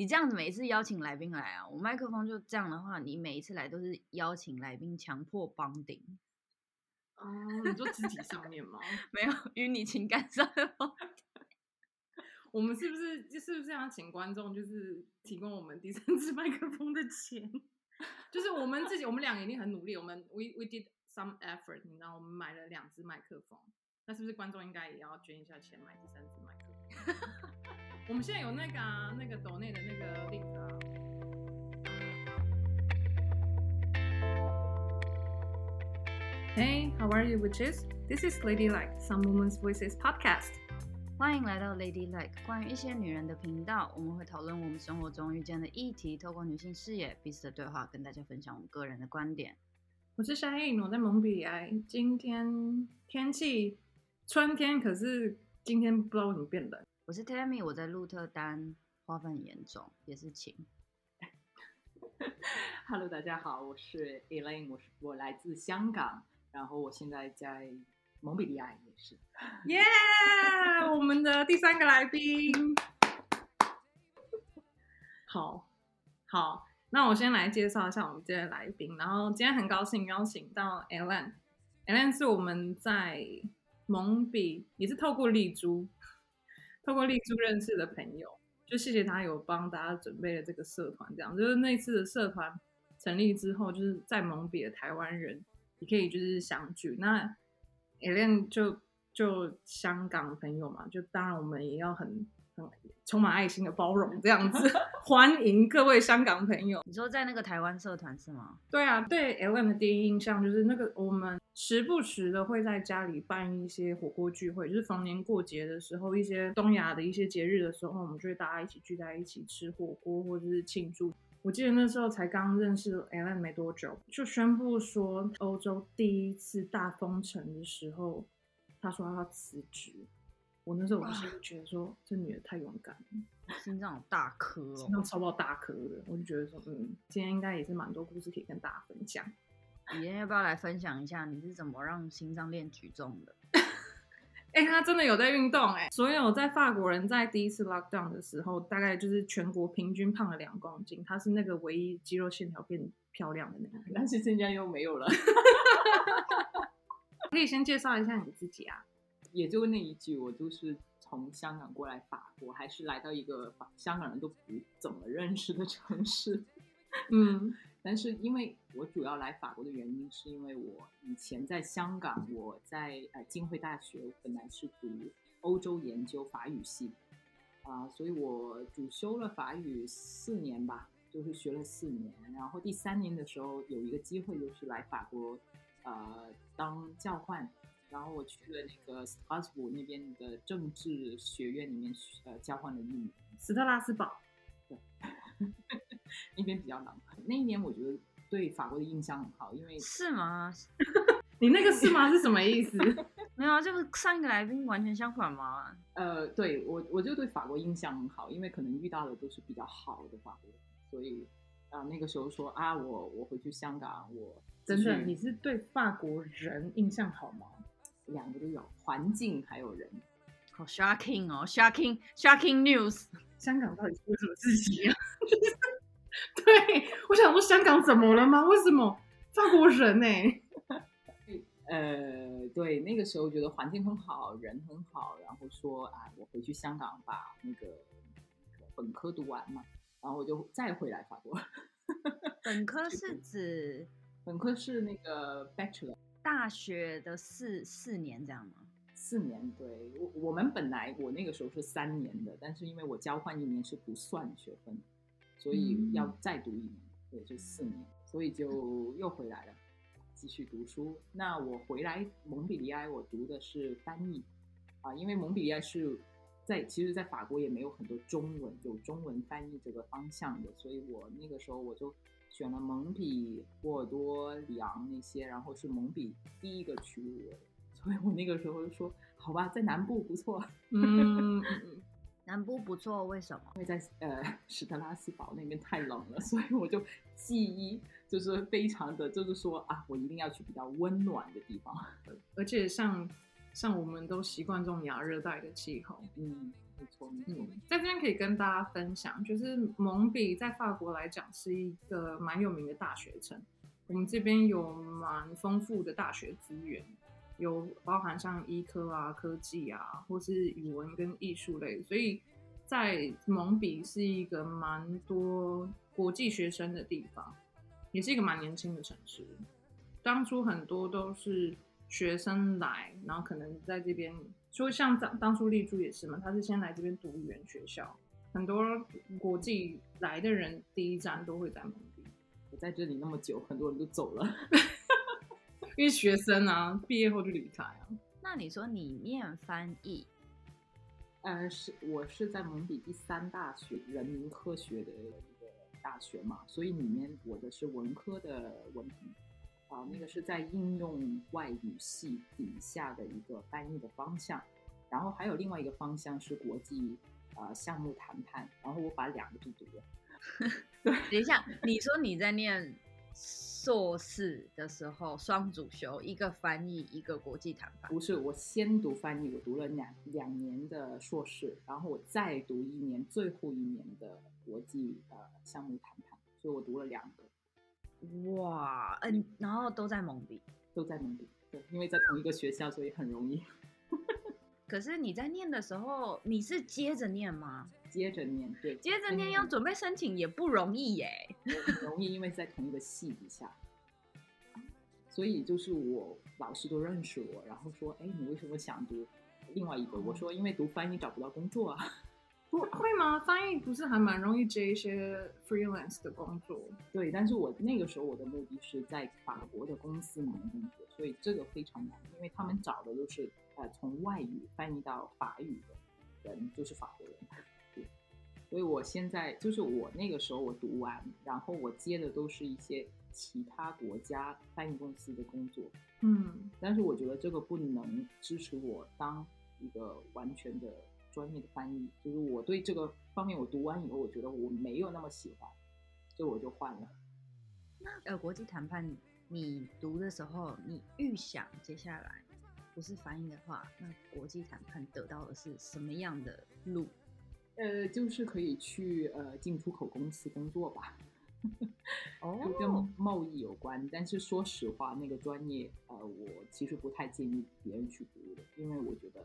你这样子每一次邀请来宾来啊，我麦克风就这样的话，你每一次来都是邀请来宾强迫绑顶。哦，你说肢体上面吗？没有，与你情感上的。我们是不是就是不是要请观众，就是提供我们第三支麦克风的钱？就是我们自己，我们两个已经很努力，我们 we we did some effort，你知道，我们买了两支麦克风，那是不是观众应该也要捐一下钱买第三支麦克风？我们现在有那个啊，那个抖内的那个 link 啊。Hey, how are you, witches? This is Ladylike, Some Women's Voices podcast. 欢迎来到 Ladylike，关于一些女人的频道。我们会讨论我们生活中遇见的议题，透过女性视野、彼此的对话，跟大家分享我们个人的观点。我是 Shine，我在蒙彼利埃。今天天气春天，可是今天不知道为什么变冷。我是 Tammy，我在鹿特丹，花粉很严重，也是晴。Hello，大家好，我是 Elaine，我是我来自香港，然后我现在在。蒙彼利埃也是，耶、yeah！我们的第三个来宾，好，好，那我先来介绍一下我们今天的来宾。然后今天很高兴邀请到 Elaine，Elaine 是我们在蒙彼，也是透过丽珠，透过丽珠认识的朋友。就谢谢他有帮大家准备了这个社团，这样就是那次的社团成立之后，就是在蒙彼的台湾人也可以就是相聚。那 Ellen 就就香港朋友嘛，就当然我们也要很很充满爱心的包容这样子，欢迎各位香港朋友。你说在那个台湾社团是吗？对啊，对 Ellen 的第一印象就是那个我们时不时的会在家里办一些火锅聚会，就是逢年过节的时候，一些东亚的一些节日的时候，我们就会大家一起聚在一起吃火锅或者是庆祝。我记得那时候才刚认识 Ellen 没多久，就宣布说欧洲第一次大封城的时候，他说他要辞职。我那时候我就觉得说，这女的太勇敢了，心脏有大颗哦，心脏超爆大颗的。我就觉得说，嗯，今天应该也是蛮多故事可以跟大家分享。你今天要不要来分享一下你是怎么让心脏练举重的？哎、欸，他真的有在运动哎！所有在法国人在第一次 lockdown 的时候，大概就是全国平均胖了两公斤。他是那个唯一肌肉线条变漂亮的那个，但是现在又没有了。可以先介绍一下你自己啊？也就那一句，我就是从香港过来法国，还是来到一个香港人都不怎么认识的城市。嗯。但是因为我主要来法国的原因，是因为我以前在香港，我在呃浸会大学本来是读欧洲研究法语系，啊、呃，所以我主修了法语四年吧，就是学了四年。然后第三年的时候有一个机会，就是来法国，呃，当教换，然后我去了那个斯特拉斯堡那边的政治学院里面，呃，交换了一年。斯特拉斯堡，对。那边比较冷。那一年我觉得对法国的印象很好，因为是吗？你那个是吗？是什么意思？没有啊，就是上一个来宾完全相反嘛。呃，对我我就对法国印象很好，因为可能遇到的都是比较好的法国人，所以啊、呃、那个时候说啊我我回去香港，我真的你是对法国人印象好吗？两个都有，环境还有人。好 shocking 哦，shocking shocking news。香港到底出了什么事情啊？对，我想说香港怎么了吗？为什么法国人呢、欸？呃，对，那个时候觉得环境很好，人很好，然后说啊，我回去香港把那个本科读完嘛，然后我就再回来法国。本科是指本科是那个 bachelor 大学的四四年这样吗？四年，对，我我们本来我那个时候是三年的，但是因为我交换一年是不算学分，所以要再读一年，对，就四年，所以就又回来了，继续读书。那我回来蒙彼利埃，我读的是翻译啊，因为蒙彼利埃是在其实，在法国也没有很多中文，有中文翻译这个方向的，所以我那个时候我就选了蒙彼、波尔多、里昂那些，然后是蒙彼第一个区域。所以我那个时候就说，好吧，在南部不错。嗯，南部不错，为什么？因为在呃史特拉斯堡那边太冷了，所以我就记忆就是非常的，就是说啊，我一定要去比较温暖的地方。而且像像我们都习惯这种亚热带的气候，嗯，没错没错。在这边可以跟大家分享，就是蒙彼在法国来讲是一个蛮有名的大学城。我们这边有蛮丰富的大学资源，有包含像医科啊、科技啊，或是语文跟艺术类，所以在蒙彼是一个蛮多国际学生的地方，也是一个蛮年轻的城市。当初很多都是学生来，然后可能在这边。就像当当初立柱也是嘛，他是先来这边读语言学校，很多国际来的人第一站都会在蒙彼。我在这里那么久，很多人都走了，因为学生啊，毕业后就离开啊。那你说你念翻译，呃，是我是在蒙彼第三大学人民科学的一个大学嘛，所以里面我的是文科的文凭。啊，那个是在应用外语系底下的一个翻译的方向，然后还有另外一个方向是国际呃项目谈判，然后我把两个都读了。对，等一下，你说你在念硕士的时候双主修，一个翻译，一个国际谈判？不是，我先读翻译，我读了两两年的硕士，然后我再读一年最后一年的国际呃项目谈判，所以我读了两个。哇，嗯，然后都在蒙彼，都在蒙彼，对，因为在同一个学校，所以很容易。可是你在念的时候，你是接着念吗？接着念，对，接着念要准备申请也不容易耶。很容易，因为在同一个系底下，所以就是我老师都认识我，然后说，哎，你为什么想读另外一个？我说，因为读翻译找不到工作啊。不会吗？翻译不是还蛮容易接一些 freelance 的工作？对，但是我那个时候我的目的是在法国的公司里面工作，所以这个非常难，因为他们找的都是呃从外语翻译到法语的人，就是法国人。对，所以我现在就是我那个时候我读完，然后我接的都是一些其他国家翻译公司的工作。嗯，但是我觉得这个不能支持我当一个完全的。专业的翻译，就是我对这个方面，我读完以后，我觉得我没有那么喜欢，所以我就换了。那呃，国际谈判，你读的时候，你预想接下来不是翻译的话，那国际谈判得到的是什么样的路？呃，就是可以去呃进出口公司工作吧。哦，就跟贸易有关。但是说实话，那个专业呃，我其实不太建议别人去读的，因为我觉得。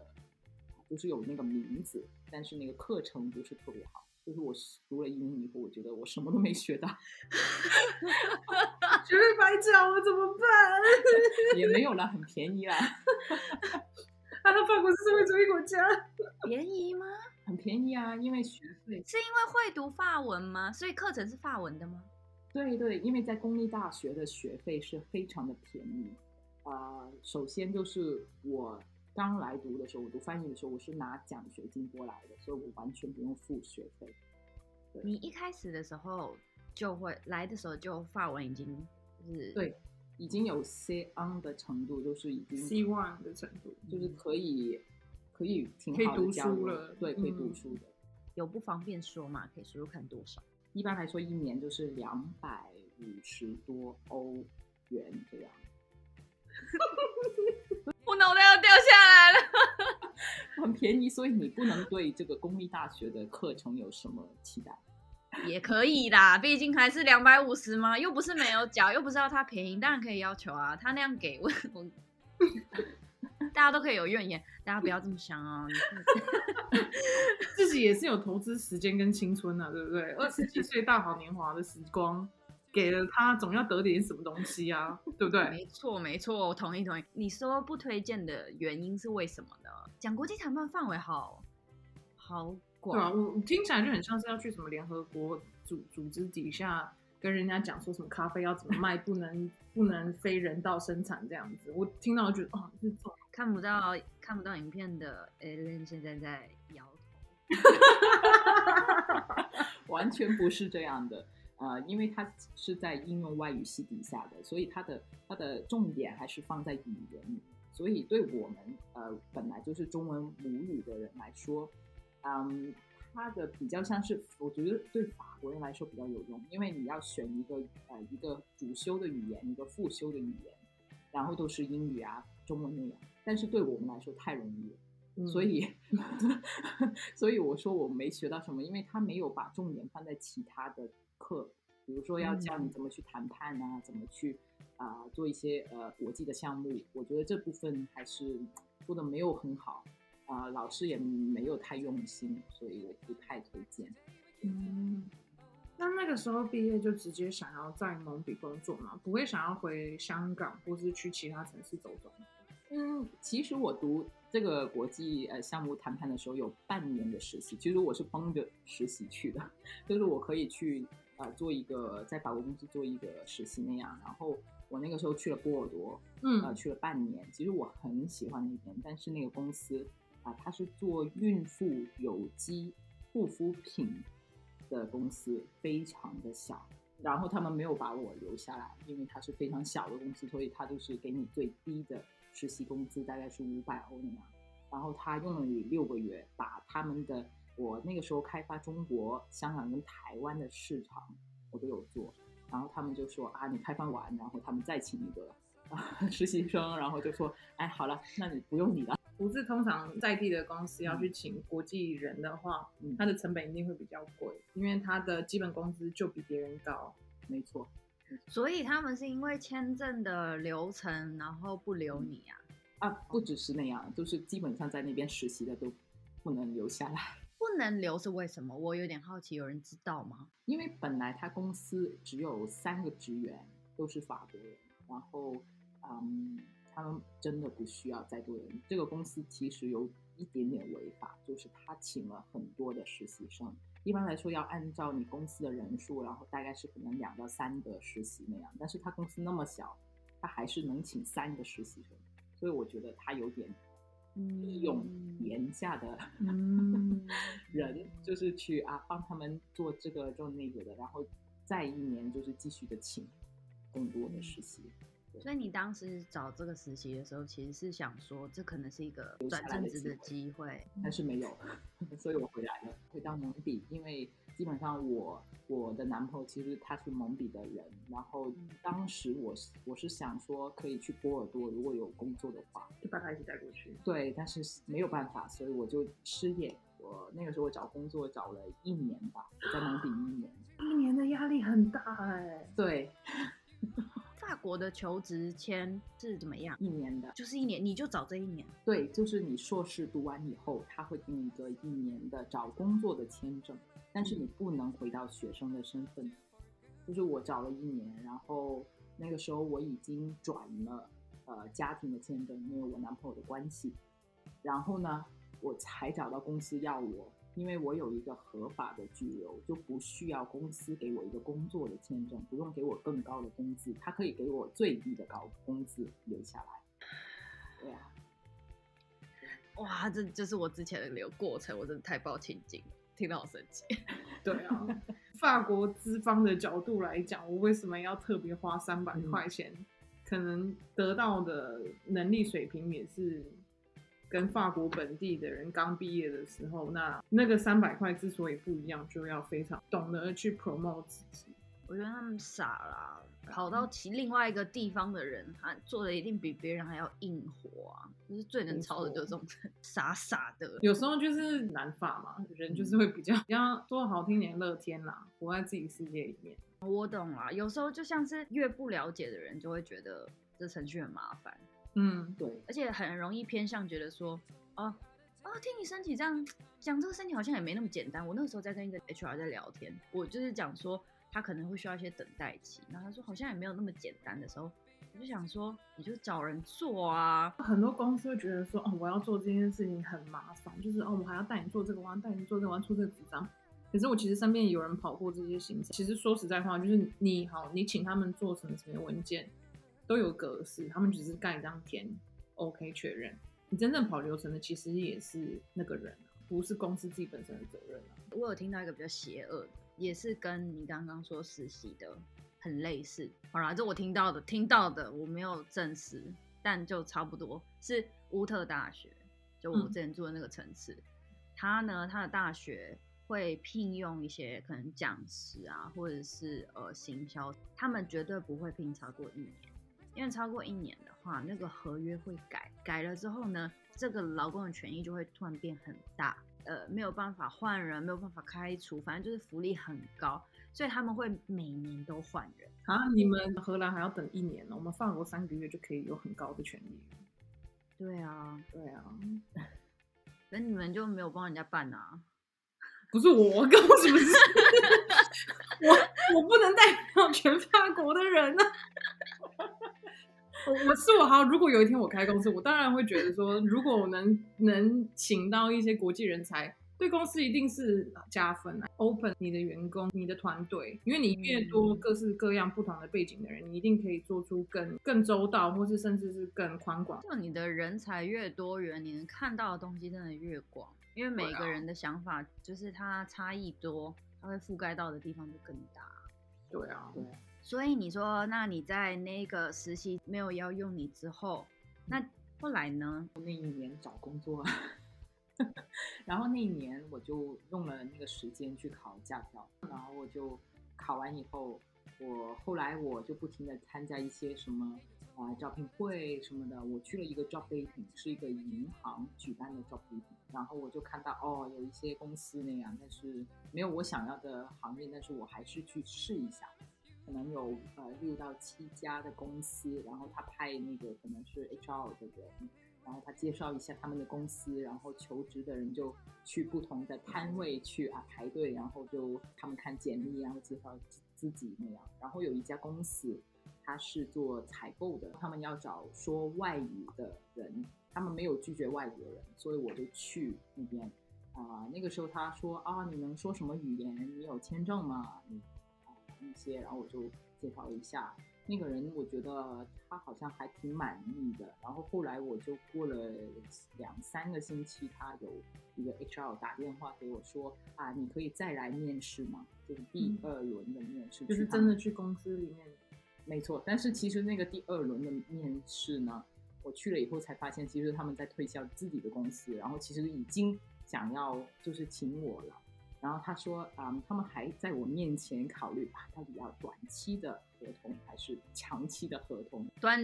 就是有那个名字，但是那个课程不是特别好。就是我读了英语以后，我觉得我什么都没学到，学费白交了怎么办？也没有了，很便宜啦。他的法国是社会主义国家，便宜吗？很便宜啊，因为学费是因为会读法文吗？所以课程是法文的吗？对对，因为在公立大学的学费是非常的便宜啊、呃。首先就是我。刚来读的时候，我读翻译的时候，我是拿奖学金过来的，所以我完全不用付学费。你一开始的时候就会来的时候就法文已经就是对，已经有 C1 的程度，就是已经 C1 的程度，就是可以可以挺好的读书了，对，可以读书的。有不方便说嘛？可以说说看多少？一般来说，一年就是两百五十多欧元这样。我脑袋要掉下来了，很便宜，所以你不能对这个公立大学的课程有什么期待？也可以啦，毕竟还是两百五十嘛，又不是没有缴，又不是要他便宜，当然可以要求啊。他那样给我，我大家都可以有怨言，大家不要这么想哦。自己也是有投资时间跟青春啊，对不对？二十几岁大好年华的时光。给了他，总要得点什么东西啊，对不对？没错，没错，我同意，同意。你说不推荐的原因是为什么呢？讲国际谈判范围好好广，对啊，我听起来就很像是要去什么联合国组组织底下跟人家讲说什么咖啡要怎么卖，不能不能非人道生产这样子。我听到就觉得哦，看不到看不到影片的 Ellen 现在在摇头，完全不是这样的。呃，因为它是在应用外语系底下的，所以它的它的重点还是放在语言里。所以对我们呃本来就是中文母语的人来说，嗯，它的比较像是我觉得对法国人来说比较有用，因为你要选一个呃一个主修的语言，一个副修的语言，然后都是英语啊、中文那样。但是对我们来说太容易了，嗯、所以 所以我说我没学到什么，因为他没有把重点放在其他的课，比如说要教你怎么去谈判啊，嗯、怎么去啊、呃、做一些呃国际的项目，我觉得这部分还是做的没有很好啊、呃，老师也没有太用心，所以我不太推荐。嗯。那那个时候毕业就直接想要在蒙彼工作嘛？不会想要回香港或是去其他城市走走？嗯，其实我读这个国际呃项目谈判的时候有半年的实习，其实我是帮着实习去的，就是我可以去呃做一个在法国公司做一个实习那样。然后我那个时候去了波尔多，嗯，呃去了半年。其实我很喜欢那边，但是那个公司啊，他，是做孕妇有机护肤品。的公司非常的小，然后他们没有把我留下来，因为它是非常小的公司，所以他就是给你最低的实习工资，大概是五百欧那样。然后他用了你六个月，把他们的我那个时候开发中国、香港跟台湾的市场我都有做，然后他们就说啊，你开发完，然后他们再请一个啊 实习生，然后就说，哎，好了，那你不用你了。不是通常在地的公司要去请国际人的话，嗯，它的成本一定会比较贵，因为它的基本工资就比别人高。没错，所以他们是因为签证的流程，然后不留你啊？啊，不只是那样，就是基本上在那边实习的都不能留下来。不能留是为什么？我有点好奇，有人知道吗？因为本来他公司只有三个职员，都是法国人，然后，嗯。他们真的不需要再多人。这个公司其实有一点点违法，就是他请了很多的实习生。一般来说要按照你公司的人数，然后大概是可能两到三个实习那样。但是他公司那么小，他还是能请三个实习生。所以我觉得他有点利用廉价的、嗯、人，就是去啊帮他们做这个做那个的，然后再一年就是继续的请更多的实习。所以你当时找这个实习的时候，其实是想说，这可能是一个转正职的机会，但是没有，所以我回来了，回到蒙彼，因为基本上我我的男朋友其实他是蒙彼的人，然后当时我我是想说可以去波尔多，如果有工作的话，就把他一起带过去。对，但是没有办法，所以我就失业。我那个时候我找工作找了一年吧，我在蒙彼一年，一年的压力很大哎。对。法国的求职签是怎么样？一年的，就是一年，你就找这一年。对，就是你硕士读完以后，他会给你一个一年的找工作的签证，但是你不能回到学生的身份。就是我找了一年，然后那个时候我已经转了呃家庭的签证，因为我男朋友的关系，然后呢，我才找到公司要我。因为我有一个合法的居留，就不需要公司给我一个工作的签证，不用给我更高的工资，他可以给我最低的高工资留下来。对啊，哇，这就是我之前的流过程，我真的太抱歉，听到好生气。对啊，法国资方的角度来讲，我为什么要特别花三百块钱？嗯，可能得到的能力水平也是。跟法国本地的人刚毕业的时候，那那个三百块之所以不一样，就要非常懂得去 promote 自己。我觉得他们傻啦，跑到其另外一个地方的人，他做的一定比别人还要硬活啊！就是最能操的，就是这种傻傻的。有时候就是难法嘛，人就是会比较比较说好听点乐天啦，活在自己世界里面。我懂啦，有时候就像是越不了解的人，就会觉得这程序很麻烦。嗯，对，而且很容易偏向觉得说，哦，哦，听你身体这样讲这个身体好像也没那么简单。我那个时候在跟一个 HR 在聊天，我就是讲说他可能会需要一些等待期，然后他说好像也没有那么简单的时候，我就想说你就找人做啊。很多公司会觉得说，哦，我要做这件事情很麻烦，就是哦，我还要带你做这个，我要带你做这个，我要出这个纸张。可是我其实身边有人跑过这些行程，其实说实在话，就是你好，你请他们做什么什么文件。都有格式，他们只是盖章填，OK 确认。你真正跑流程的，其实也是那个人，不是公司自己本身的责任。我有听到一个比较邪恶的，也是跟你刚刚说实习的很类似。好啦，这我听到的，听到的我没有证实，但就差不多是乌特大学，就我之前住的那个城市。嗯、他呢，他的大学会聘用一些可能讲师啊，或者是呃行销，他们绝对不会聘超过一年。因为超过一年的话，那个合约会改，改了之后呢，这个劳工的权益就会突然变很大，呃，没有办法换人，没有办法开除，反正就是福利很高，所以他们会每年都换人。啊，你们荷兰还要等一年呢？我们法国三个月就可以有很高的权益。对啊，对啊，那你们就没有帮人家办啊？不是我，跟我什么事？我我不能代表全法国的人啊！我我是我好，如果有一天我开公司，我当然会觉得说，如果我能能请到一些国际人才。对公司一定是加分啊！Open 你的员工、你的团队，因为你越多各式各样不同的背景的人，你一定可以做出更更周到，或是甚至是更宽广。就你的人才越多元，你能看到的东西真的越广。因为每个人的想法就是他差异多，他会覆盖到的地方就更大。对啊，对。所以你说，那你在那个实习没有要用你之后，那后来呢？那一年找工作。然后那一年我就用了那个时间去考驾照，然后我就考完以后，我后来我就不停的参加一些什么啊、招聘会什么的，我去了一个 job dating，是一个银行举办的 job dating，然后我就看到哦有一些公司那样，但是没有我想要的行业，但是我还是去试一下，可能有呃六到七家的公司，然后他派那个可能是 HR 的人。然后他介绍一下他们的公司，然后求职的人就去不同的摊位去啊排队，然后就他们看简历，然后介绍自己那样。然后有一家公司，他是做采购的，他们要找说外语的人，他们没有拒绝外语的人，所以我就去那边啊、呃。那个时候他说啊，你能说什么语言？你有签证吗？你，啊一些，然后我就介绍了一下。那个人我觉得他好像还挺满意的，然后后来我就过了两三个星期，他有一个 HR 打电话给我说啊，你可以再来面试吗？就是第二轮的面试，就是真的去公司里面。没错，但是其实那个第二轮的面试呢，我去了以后才发现，其实他们在推销自己的公司，然后其实已经想要就是请我了。然后他说，嗯，他们还在我面前考虑啊，到底要短期的合同还是长期的合同？短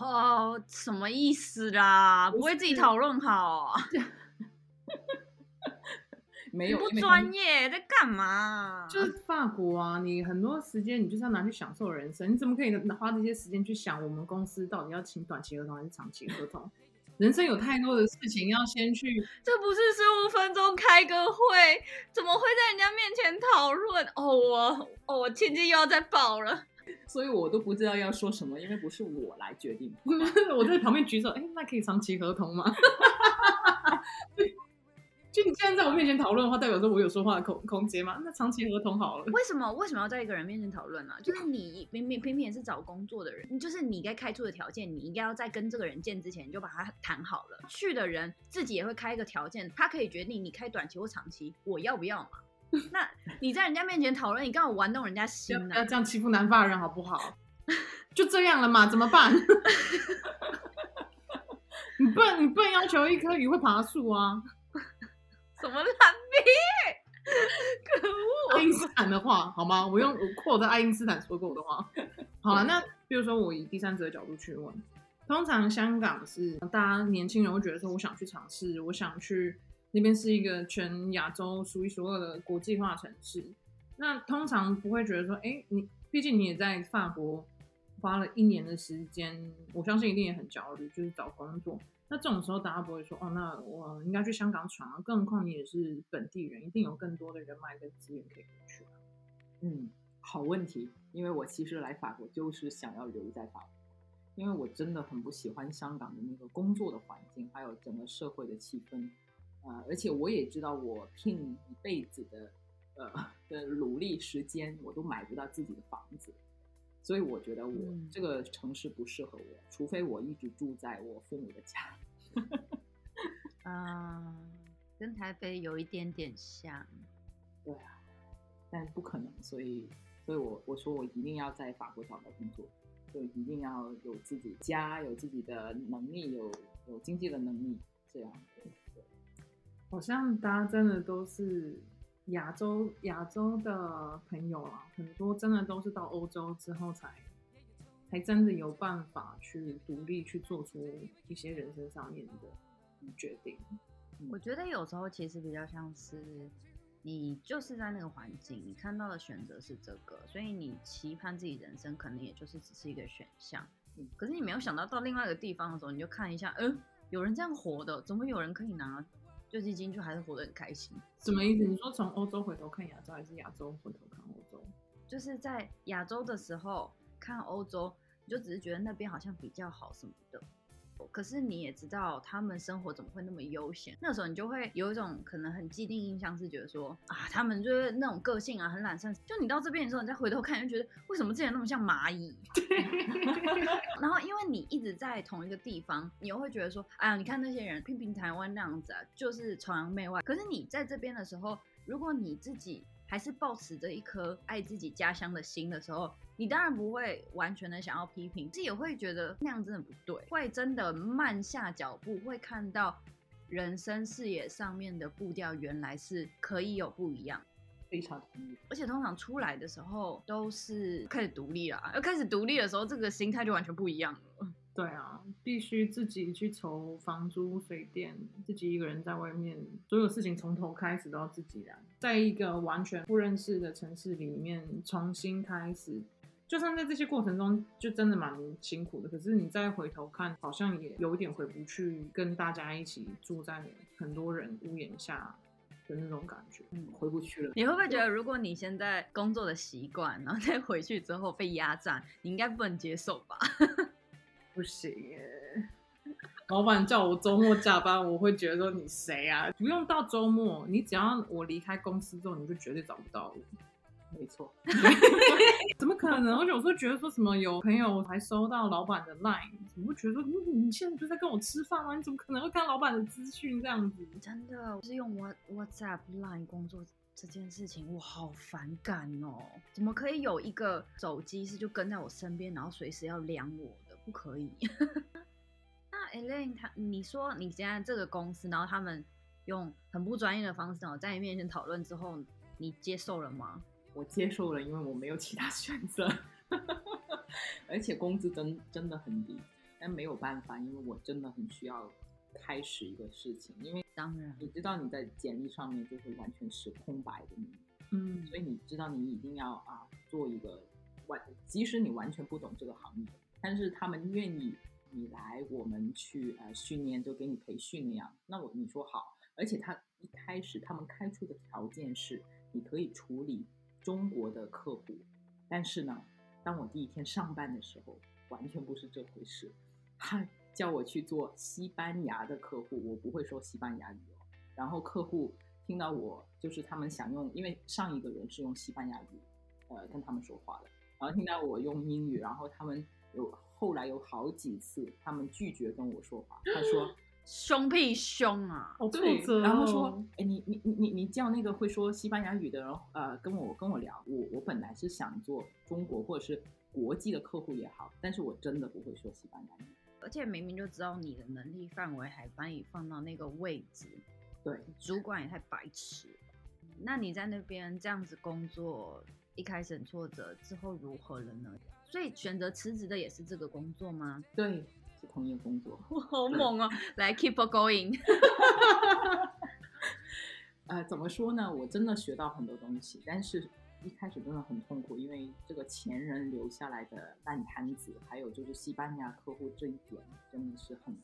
哦，什么意思啦？不会自己讨论好？没有，不专业，在干嘛？就是法国啊，你很多时间你就是要拿去享受人生，你怎么可以花这些时间去想我们公司到底要请短期合同还是长期合同？人生有太多的事情要先去，这不是十五分钟开个会，怎么会在人家面前讨论？哦，我哦，我天天又要再爆了，所以我都不知道要说什么，因为不是我来决定。我在旁边举手，哎，那可以长期合同吗？就你现在在我面前讨论的话，代表说我有说话的空空间吗？那长期合同好了。为什么为什么要在一个人面前讨论呢？就是你明明偏偏是找工作的人，就是你该开出的条件，你应该要在跟这个人见之前就把它谈好了。去的人自己也会开一个条件，他可以决定你开短期或长期，我要不要嘛？那你在人家面前讨论，你刚好玩弄人家心呢？要这样欺负南法人好不好？就这样了嘛？怎么办？你不能你不能要求一棵鱼会爬树啊？什么烂逼？可恶！爱因斯坦的话好吗？我用我扩的爱因斯坦说过的话。好了，那比如说我以第三者的角度去问，通常香港是大家年轻人会觉得说，我想去尝试，我想去那边是一个全亚洲数一数二的国际化城市。那通常不会觉得说，哎，你毕竟你也在法国花了一年的时间，我相信一定也很焦虑，就是找工作。那这种时候，大家不会说哦，那我应该去香港闯啊。更何况你也是本地人，一定有更多的人脉跟资源可以去啊。嗯，好问题。因为我其实来法国就是想要留在法国，因为我真的很不喜欢香港的那个工作的环境，还有整个社会的气氛。啊、而且我也知道，我拼一辈子的呃 的努力时间，我都买不到自己的房子。所以我觉得我这个城市不适合我，嗯、除非我一直住在我父母的家。嗯，跟台北有一点点像。对啊，但不可能，所以，所以我我说我一定要在法国找到工作，就一定要有自己家，有自己的能力，有有经济的能力，这样。对，好像大家真的都是。亚洲亚洲的朋友啊，很多真的都是到欧洲之后才才真的有办法去独立去做出一些人生上面的决定。我觉得有时候其实比较像是你就是在那个环境，你看到的选择是这个，所以你期盼自己人生可能也就是只是一个选项。可是你没有想到到另外一个地方的时候，你就看一下，嗯、呃，有人这样活的，怎么有人可以拿救济金就还是活得很开心？什么意思？你说从欧洲回头看亚洲，还是亚洲回头看欧洲？就是在亚洲的时候看欧洲，你就只是觉得那边好像比较好什么的。可是你也知道他们生活怎么会那么悠闲？那时候你就会有一种可能很既定印象，是觉得说啊，他们就是那种个性啊，很懒散。就你到这边的时候，你再回头看，就觉得为什么之前那么像蚂蚁？然后因为你一直在同一个地方，你又会觉得说，哎呀，你看那些人拼拼台湾那样子啊，就是崇洋媚外。可是你在这边的时候，如果你自己还是抱持着一颗爱自己家乡的心的时候，你当然不会完全的想要批评，自己也会觉得那样真的不对，会真的慢下脚步，会看到人生视野上面的步调原来是可以有不一样。非常同意。而且通常出来的时候都是开始独立了，要开始独立的时候，这个心态就完全不一样了。对啊，必须自己去筹房租、水电，自己一个人在外面，所有事情从头开始都要自己来，在一个完全不认识的城市里面重新开始，就算在这些过程中就真的蛮辛苦的，可是你再回头看，好像也有一点回不去，跟大家一起住在很多人屋檐下的那种感觉，嗯，回不去了。你会不会觉得，如果你现在工作的习惯，然后再回去之后被压榨，你应该不能接受吧？不行耶！老板叫我周末加班，我会觉得说你谁啊？不用到周末，你只要我离开公司之后，你就绝对找不到我。没错，怎么可能？而且我说觉得说什么有朋友还收到老板的 line，怎么会觉得说你你现在就在跟我吃饭吗？你怎么可能会看老板的资讯这样子？真的，我是用 What WhatsApp line 工作。这件事情我好反感哦！怎么可以有一个手机是就跟在我身边，然后随时要量我的？不可以。那 Elaine，他你说你现在这个公司，然后他们用很不专业的方式哦，在你面前讨论之后，你接受了吗？我接受了，因为我没有其他选择，而且工资真真的很低，但没有办法，因为我真的很需要。开始一个事情，因为当然你知道你在简历上面就是完全是空白的你，嗯，所以你知道你一定要啊做一个完，即使你完全不懂这个行业，但是他们愿意你来我们去呃训练，就给你培训那样，那我你说好，而且他一开始他们开出的条件是你可以处理中国的客户，但是呢，当我第一天上班的时候，完全不是这回事，他。叫我去做西班牙的客户，我不会说西班牙语。然后客户听到我，就是他们想用，因为上一个人是用西班牙语，呃，跟他们说话的。然后听到我用英语，然后他们有后来有好几次，他们拒绝跟我说话。他说：“凶屁凶啊！”对，然后说：“哎，你你你你你叫那个会说西班牙语的人，呃，跟我跟我聊。我我本来是想做中国或者是国际的客户也好，但是我真的不会说西班牙语。”而且明明就知道你的能力范围，还把你放到那个位置，对，主管也太白痴。那你在那边这样子工作，一开始很挫折，之后如何了呢？所以选择辞职的也是这个工作吗？对，是同一个工作。我，好猛哦！来，keep going。呃，怎么说呢？我真的学到很多东西，但是。一开始真的很痛苦，因为这个前人留下来的烂摊子，还有就是西班牙客户这一点，真的是很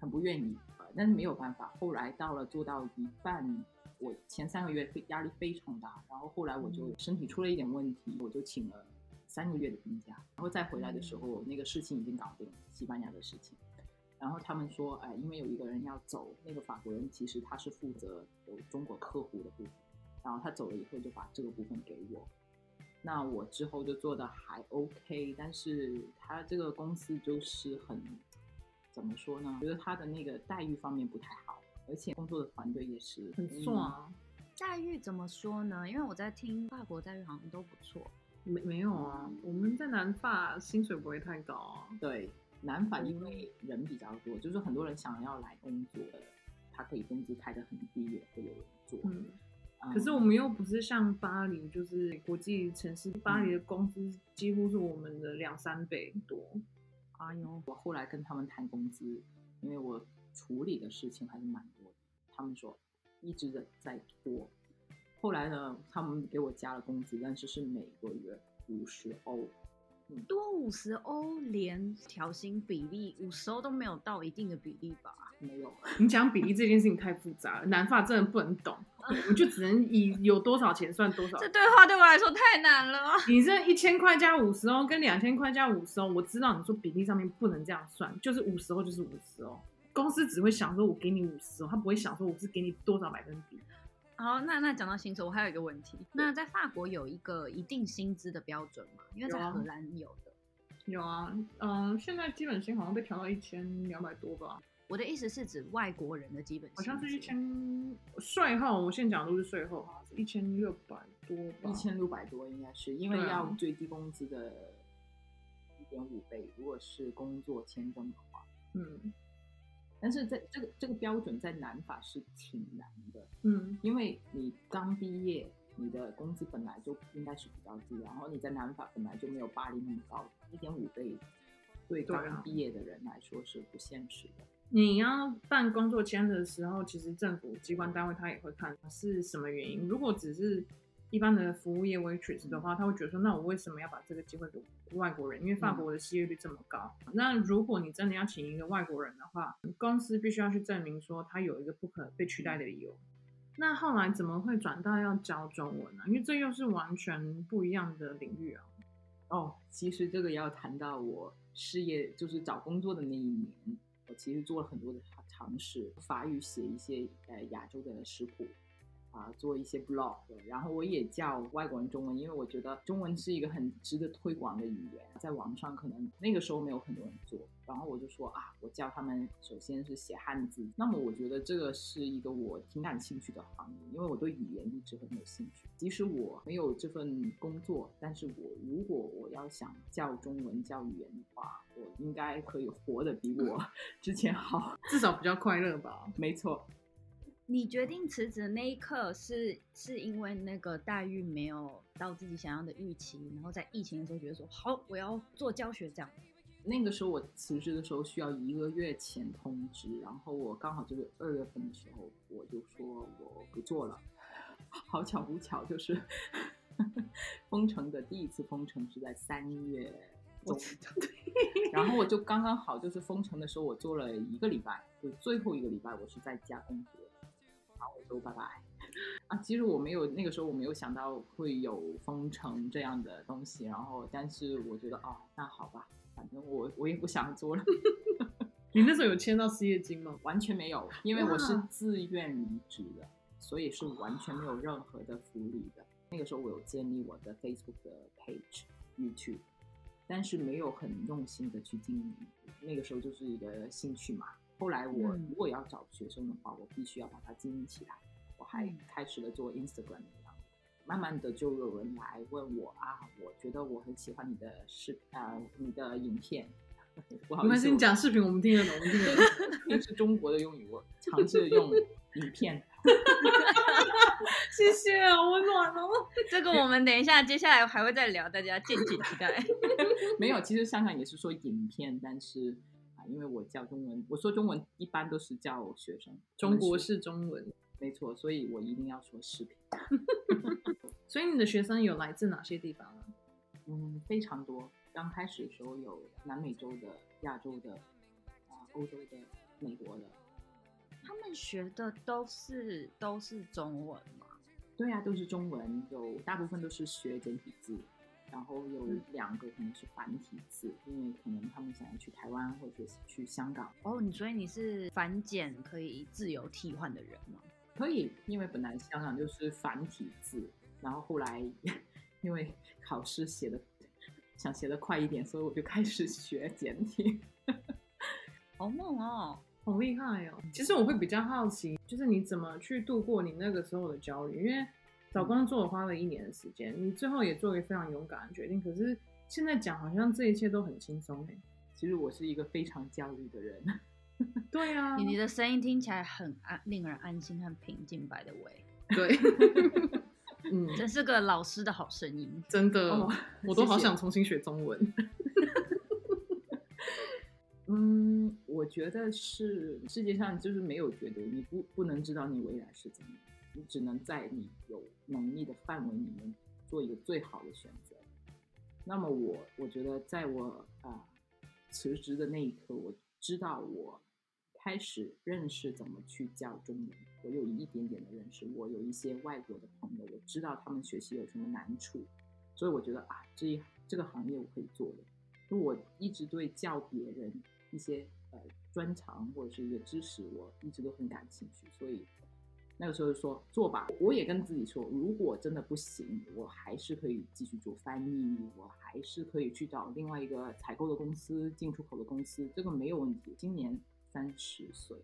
很不愿意。但是没有办法，后来到了做到一半，我前三个月非压力非常大，然后后来我就身体出了一点问题，我就请了三个月的病假，然后再回来的时候，那个事情已经搞定了，西班牙的事情。然后他们说，哎，因为有一个人要走，那个法国人其实他是负责有中国客户的部分。然后他走了以后，就把这个部分给我。那我之后就做的还 OK，但是他这个公司就是很怎么说呢？觉得他的那个待遇方面不太好，而且工作的团队也是很爽。待遇怎么说呢？因为我在听法国待遇好像都不错。没没有啊？我们在南法薪水不会太高啊。对，南法因为人比较多，就是很多人想要来工作的，他可以工资开得很低，也会有人做。嗯可是我们又不是像巴黎，就是国际城市，巴黎的工资几乎是我们的两三倍多。哎呦，我后来跟他们谈工资，因为我处理的事情还是蛮多的，他们说一直的在拖。后来呢，他们给我加了工资，但是是每个月五十欧。多五十欧，连调薪比例五十欧都没有到一定的比例吧？没有，你讲比例这件事情太复杂了，南法真的不能懂，我就只能以有多少钱算多少。这对话对我来说太难了。你这一千块加五十欧跟两千块加五十欧，我知道你说比例上面不能这样算，就是五十欧就是五十欧，公司只会想说我给你五十欧，他不会想说我是给你多少百分比。好，那那讲到薪酬，我还有一个问题。那在法国有一个一定薪资的标准吗？因为在荷兰有的。有啊，嗯，现在基本薪好像被调到一千两百多吧。我的意思是指外国人的基本薪，好像是一千税后，我现在讲的都是税后，一千六百多吧。一千六百多应该是，因为要最低工资的一点五倍，如果是工作签证的话，嗯。但是在这个这个标准在南法是挺难的，嗯，因为你刚毕业，你的工资本来就应该是比较低，然后你在南法本来就没有巴黎那么高，一点五倍，对刚毕业的人来说是不现实的。你要办工作签的时候，其实政府机关单位他也会看是什么原因，如果只是。一般的服务业 waitress 的话，他会觉得说，那我为什么要把这个机会给外国人？因为法国的失业率这么高。那如果你真的要请一个外国人的话，公司必须要去证明说他有一个不可被取代的理由。那后来怎么会转到要教中文呢？因为这又是完全不一样的领域啊。哦，其实这个要谈到我失业，就是找工作的那一年，我其实做了很多的尝试，法语写一些呃亚洲的食谱。啊，做一些 blog，然后我也教外国人中文，因为我觉得中文是一个很值得推广的语言，在网上可能那个时候没有很多人做，然后我就说啊，我教他们首先是写汉字，那么我觉得这个是一个我挺感兴趣的行业，因为我对语言一直很有兴趣，即使我没有这份工作，但是我如果我要想教中文教语言的话，我应该可以活得比我 之前好，至少比较快乐吧？没错。你决定辞职的那一刻是是因为那个待遇没有到自己想要的预期，然后在疫情的时候觉得说好，我要做教学这样。那个时候我辞职的时候需要一个月前通知，然后我刚好就是二月份的时候我就说我不做了。好巧不巧，就是 封城的第一次封城是在三月中，然后我就刚刚好就是封城的时候我做了一个礼拜，就最后一个礼拜我是在家工作。都拜拜啊！其实我没有那个时候我没有想到会有封城这样的东西，然后但是我觉得哦，那好吧，反正我我也不想做了。你那时候有签到失业金吗？完全没有，因为我是自愿离职的，所以是完全没有任何的福利的。那个时候我有建立我的 Facebook 的 page、YouTube，但是没有很用心的去经营。那个时候就是一个兴趣嘛。后来我如果要找学生的话，我必须要把它经营起来。我还开始了做 Instagram，慢慢的就有人来问我啊，我觉得我很喜欢你的视啊、呃，你的影片。不好意思，你讲视频我们听得懂，我们听得懂，这是中国的用语，我 尝试用影片。谢谢，好温暖哦。这个我们等一下接下来还会再聊，大家敬请期待。没有，其实香港也是说影片，但是。因为我教中文，我说中文一般都是教学生，中国式中文，没错，所以我一定要说视频。所以你的学生有来自哪些地方啊？嗯，非常多。刚开始的时候有南美洲的、亚洲的、啊，欧洲的、美国的。他们学的都是都是中文吗？对啊，都是中文，有大部分都是学简体字。然后有两个可能是繁体字，嗯，因为可能他们想要去台湾或者是去香港。哦，你所以你是繁简可以自由替换的人吗？可以，因为本来香港就是繁体字，然后后来 因为考试写的想写的快一点，所以我就开始学简体。好猛哦，好厉害哦！其实我会比较好奇，就是你怎么去度过你那个时候的焦虑，因为。找工作我花了一年的时间，你最后也做了一个非常勇敢的决定。可是现在讲好像这一切都很轻松哎，其实我是一个非常焦虑的人。对啊，你你的声音听起来很安，令人安心和平静。By the way，对，嗯，真是个老师的好声音，真的，哦、我都好想重新学中文。嗯，我觉得是世界上就是没有绝对，你不不能知道你未来是怎么样，你只能在你有能力的范围里面做一个最好的选择。那么我我觉得，在我啊辞职的那一刻，我知道我开始认识怎么去教中文，我有一点点的认识，我有一些外国的朋友，我知道他们学习有什么难处，所以我觉得啊，这一这个行业我可以做的，因为我一直对教别人。一些呃专长或者是一个知识，我一直都很感兴趣，所以那个时候就说做吧。我也跟自己说，如果真的不行，我还是可以继续做翻译，我还是可以去找另外一个采购的公司、进出口的公司，这个没有问题。今年三十岁，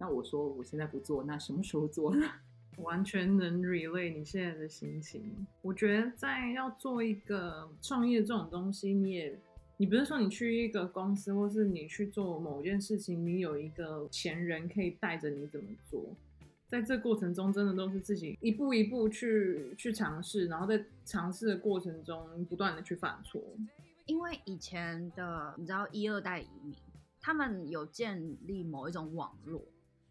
那我说我现在不做，那什么时候做呢？完全能 relate 你现在的心情。我觉得在要做一个创业这种东西，你也。你不是说你去一个公司，或是你去做某件事情，你有一个前人可以带着你怎么做，在这过程中，真的都是自己一步一步去去尝试，然后在尝试的过程中不断的去犯错。因为以前的你知道一二代移民，他们有建立某一种网络。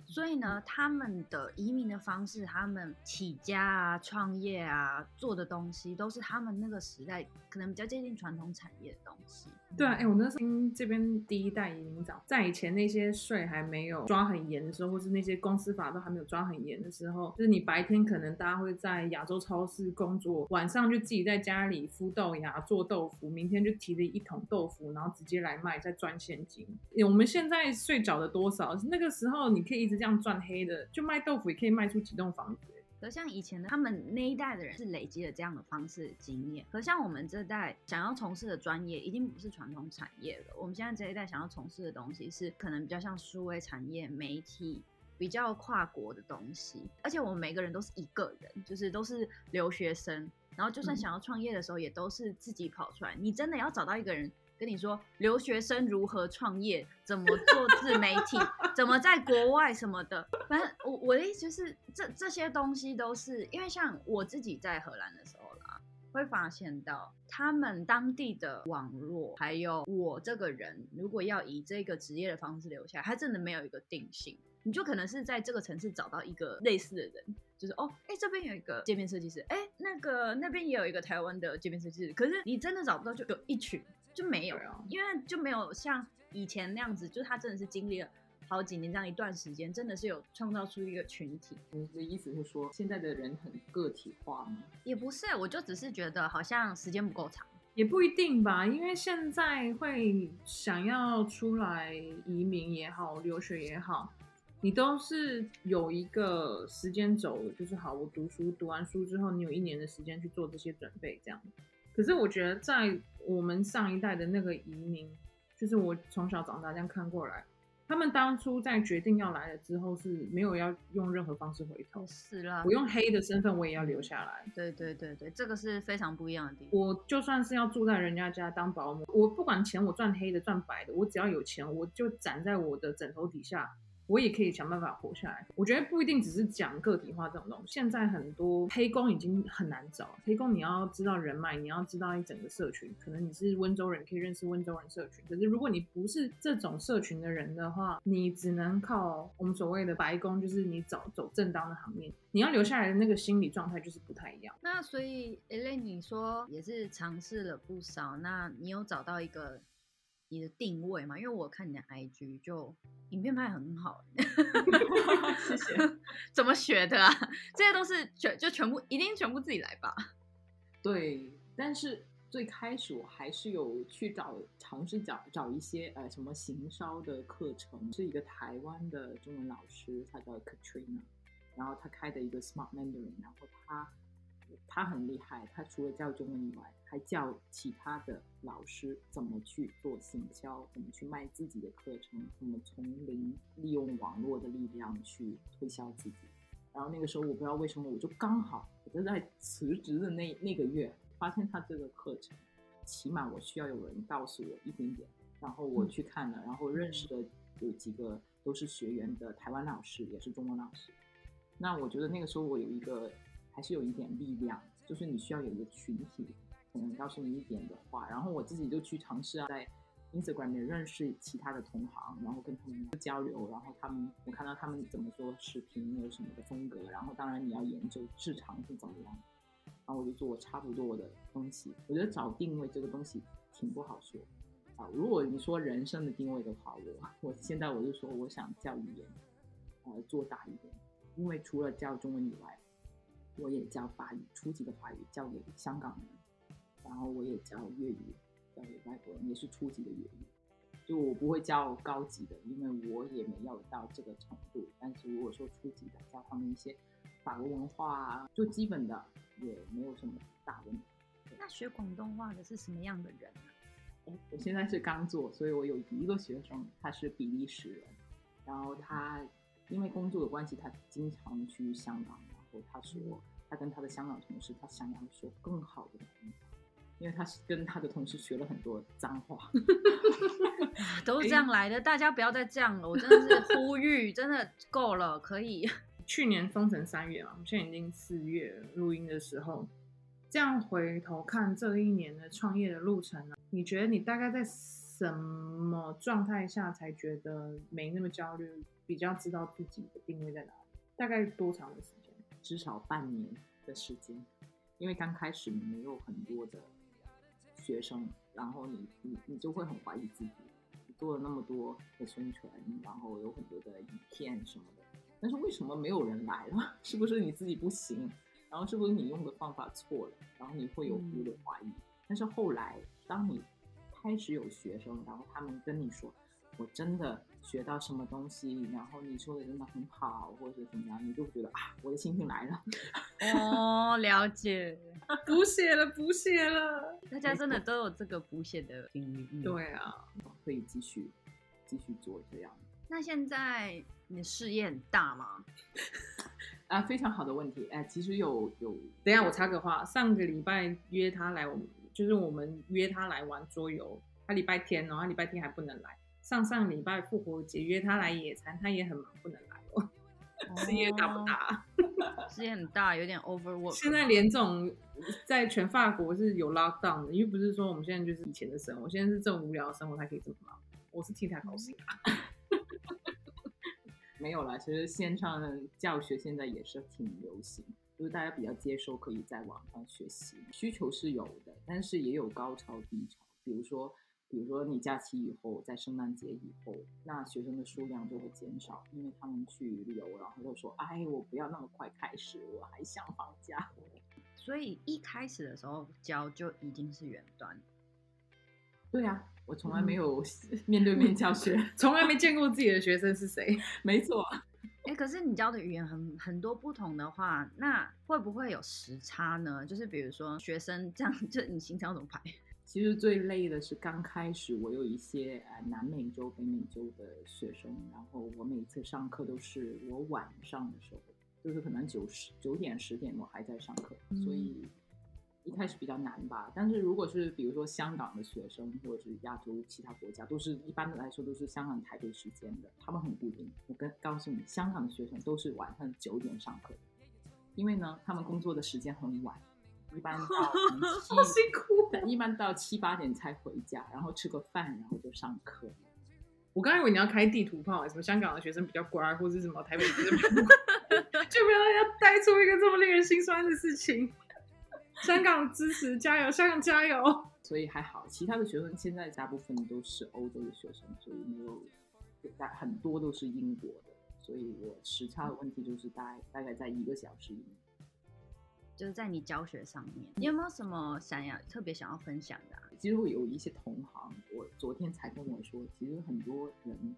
所以呢，他们的移民的方式，他们起家啊、创业啊、做的东西，都是他们那个时代可能比较接近传统产业的东西。对啊，哎、我那时候听这边第一代移民长，在以前那些税还没有抓很严的时候，或是那些公司法都还没有抓很严的时候，就是你白天可能大家会在亚洲超市工作，晚上就自己在家里孵豆芽做豆腐，明天就提着一桶豆腐，然后直接来卖，再赚现金。我们现在税缴的多少？那个时候你可以一直这样赚黑的，就卖豆腐也可以卖出几栋房子。可像以前的他们那一代的人是累积了这样的方式经验，可像我们这代想要从事的专业已经不是传统产业了。我们现在这一代想要从事的东西是可能比较像数位产业、媒体，比较跨国的东西。而且我们每个人都是一个人，就是都是留学生，然后就算想要创业的时候，也都是自己跑出来。你真的要找到一个人。跟你说，留学生如何创业，怎么做自媒体，怎么在国外什么的，反正我我的意思就是，这这些东西都是因为像我自己在荷兰的时候啦，会发现到他们当地的网络，还有我这个人，如果要以这个职业的方式留下来，他真的没有一个定性，你就可能是在这个城市找到一个类似的人，就是哦，哎，这边有一个界面设计师，哎，那个那边也有一个台湾的界面设计师，可是你真的找不到，就有一群。就没有，因为就没有像以前那样子，就是他真的是经历了好几年这样一段时间，真的是有创造出一个群体。你的意思是说，现在的人很个体化吗？也不是，我就只是觉得好像时间不够长，也不一定吧。因为现在会想要出来移民也好，留学也好，你都是有一个时间轴，就是好，我读书读完书之后，你有一年的时间去做这些准备，这样。可是我觉得，在我们上一代的那个移民，就是我从小长大这样看过来，他们当初在决定要来了之后，是没有要用任何方式回头。是啦，我用黑的身份，我也要留下来。对对对对，这个是非常不一样的地方。我就算是要住在人家家当保姆，我不管钱我赚黑的赚白的，我只要有钱，我就攒在我的枕头底下。我也可以想办法活下来。我觉得不一定只是讲个体化这种东西。现在很多黑工已经很难找，黑工你要知道人脉，你要知道一整个社群。可能你是温州人，可以认识温州人社群。可是如果你不是这种社群的人的话，你只能靠我们所谓的白工，就是你走走正当的行业。你要留下来的那个心理状态就是不太一样。那所以，Elaine，你说也是尝试了不少，那你有找到一个？你的定位嘛，因为我看你的 IG 就影片拍很好，谢谢。怎么学的啊？这些都是全就全部一定全部自己来吧？对，但是最开始我还是有去找尝试找找一些呃什么行销的课程，是一个台湾的中文老师，他叫 Katrina，然后他开的一个 Smart Mandarin，然后他。他很厉害，他除了教中文以外，还教其他的老师怎么去做行销，怎么去卖自己的课程，怎么从零利用网络的力量去推销自己。然后那个时候我不知道为什么，我就刚好我就在辞职的那那个月发现他这个课程，起码我需要有人告诉我一点点，然后我去看了，然后认识的有几个都是学员的台湾老师，也是中文老师。那我觉得那个时候我有一个还是有一点力量，就是你需要有一个群体，可能告诉你一点的话，然后我自己就去尝试啊，在 Instagram 里认识其他的同行，然后跟他们交流，然后他们我看到他们怎么做视频，有什么的风格，然后当然你要研究市场是怎么样，然后我就做差不多的东西。我觉得找定位这个东西挺不好说啊。如果你说人生的定位的话，我我现在我就说我想教语言，呃，做大一点。因为除了教中文以外，我也教法语，初级的法语教给香港人，然后我也教粤语，教给外国人，也是初级的粤语。就我不会教高级的，因为我也没有到这个程度。但是如果说初级的，教他们一些法国文化啊，就基本的也没有什么大问题。那学广东话的是什么样的人呢？我现在是刚做，所以我有一个学生，他是比利时人，然后他。因为工作的关系，他经常去香港。他说，他跟他的香港同事，他想要说更好的方法，因为他是跟他的同事学了很多脏话，都是这样来的。大家不要再这样了，我真的是呼吁，真的够了，可以。去年封城三月嘛，我们现在已经四月录音的时候，这样回头看这一年的创业的路程呢，你觉得你大概在什么状态下才觉得没那么焦虑？比较知道自己的定位在哪里，大概多长的时间？至少半年的时间，因为刚开始你没有很多的学生，然后你你你就会很怀疑自己，你做了那么多的宣传，然后有很多的影片什么的，但是为什么没有人来了？是不是你自己不行？然后是不是你用的方法错了？然后你会有有点怀疑。嗯。但是后来，当你开始有学生，然后他们跟你说。我真的学到什么东西，然后你说的真的很好，或者怎么样，你就觉得啊，我的心情来了。哦，了解，补血了，补血了。大家真的都有这个补血的经历。对啊，可以继续继续做这样。那现在你的事业很大吗？啊，非常好的问题。哎，其实有有。等一下我插个话，上个礼拜约他来，我们就是我们约他来玩桌游，他礼拜天哦，他礼拜天还不能来。上上礼拜复活节约他来野餐，他也很忙，不能来哦。事业大不大？事业很大，有点 overwork。现在连这种在全法国是有 lockdown 的，因为不是说我们现在就是以前的生活，现在是这么无聊的生活，他可以这么忙。我是替他高兴啊。没有啦，其实线上的教学现在也是挺流行，就是大家比较接受，可以在网上学习，需求是有的，但是也有高潮低潮，比如说。比如说你假期以后，在圣诞节以后，那学生的数量就会减少，因为他们去旅游，然后就说：“哎，我不要那么快开始，我还想放假。”所以一开始的时候教就已经是远端。对啊，我从来没有 面对面教学，从来没见过自己的学生是谁。没错。哎，可是你教的语言很很多不同的话，那会不会有时差呢？就是比如说学生这样，就你行程要怎么排？其实最累的是刚开始，我有一些呃南美洲、北美洲的学生，然后我每次上课都是我晚上的时候，就是可能九十九点十点我还在上课，所以一开始比较难吧。但是如果是比如说香港的学生，或者是亚洲其他国家，都是一般的来说都是香港台北时间的，他们很固定。我跟告诉你，香港的学生都是晚上九点上课，因为呢，他们工作的时间很晚。一般 好辛苦，一般到七八点才回家，然后吃个饭，然后就上课。我刚以为你要开地图炮，什么香港的学生比较乖，或者什么台北的学生比较乖，就没有要带出一个这么令人心酸的事情。香港支持，加油，香港加油！所以还好，其他的学生现在大部分都是欧洲的学生，所以没有大很多都是英国的，所以我时差的问题就是大概大概在一个小时以内。就是在你教学上面，你有没有什么想要特别想要分享的啊？其实我有一些同行，我昨天才跟我说，其实很多人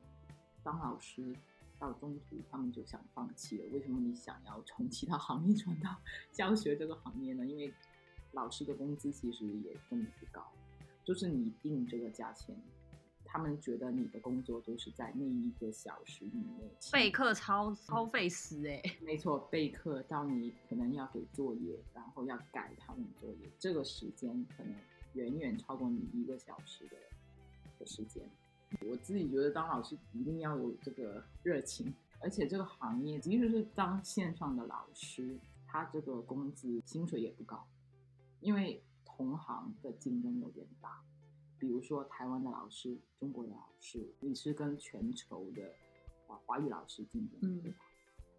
当老师到中途他们就想放弃了。为什么你想要从其他行业转到教学这个行业呢？因为老师的工资其实也根本不高，就是你定这个价钱。他们觉得你的工作都是在那一个小时以内备课超超费时哎，没错，备课到你可能要给作业，然后要改他们作业，这个时间可能远远超过你一个小时的的时间。我自己觉得当老师一定要有这个热情，而且这个行业即使是当线上的老师，他这个工资薪水也不高，因为同行的竞争有点大。比如说台湾的老师、中国的老师，你是跟全球的啊华语老师竞争，嗯，对吧？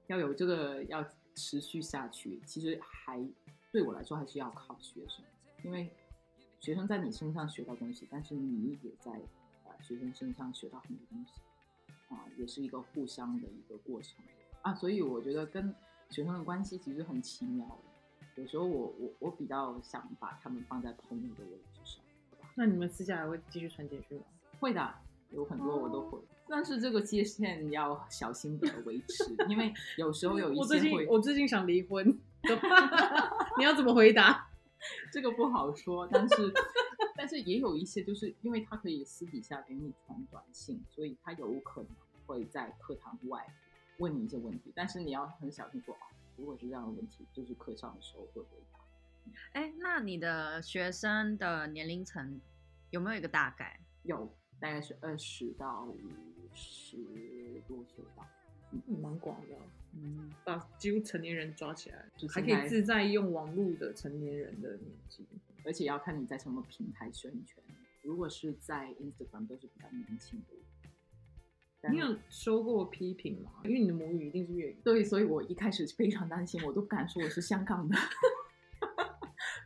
要有这个要持续下去，其实还对我来说还是要靠学生，因为学生在你身上学到东西，但是你也在啊学生身上学到很多东西，啊，也是一个互相的一个过程啊，所以我觉得跟学生的关系其实很奇妙，有时候我我我比较想把他们放在朋友的位置上。那你们私下还会继续传简讯吗？会的，有很多我都会，oh. 但是这个界限要小心的维持，因为有时候有一些会。我最近我最近想离婚，你要怎么回答？这个不好说，但是 但是也有一些，就是因为他可以私底下给你传短信，所以他有可能会在课堂外问你一些问题，但是你要很小心说哦，如果是这样的问题，就是课上的时候会回答。哎，那你的学生的年龄层有没有一个大概？有，大概是二十到五十多岁吧，嗯，蛮广的，嗯，把几乎成年人抓起来，就是还可以自在用网络的成年人的年纪，而且要看你在什么平台宣传。如果是在 Instagram 都是比较年轻的。你有收过批评吗？因为你的母语一定是粤语。对，所以我一开始非常担心，我都不敢说我是香港的。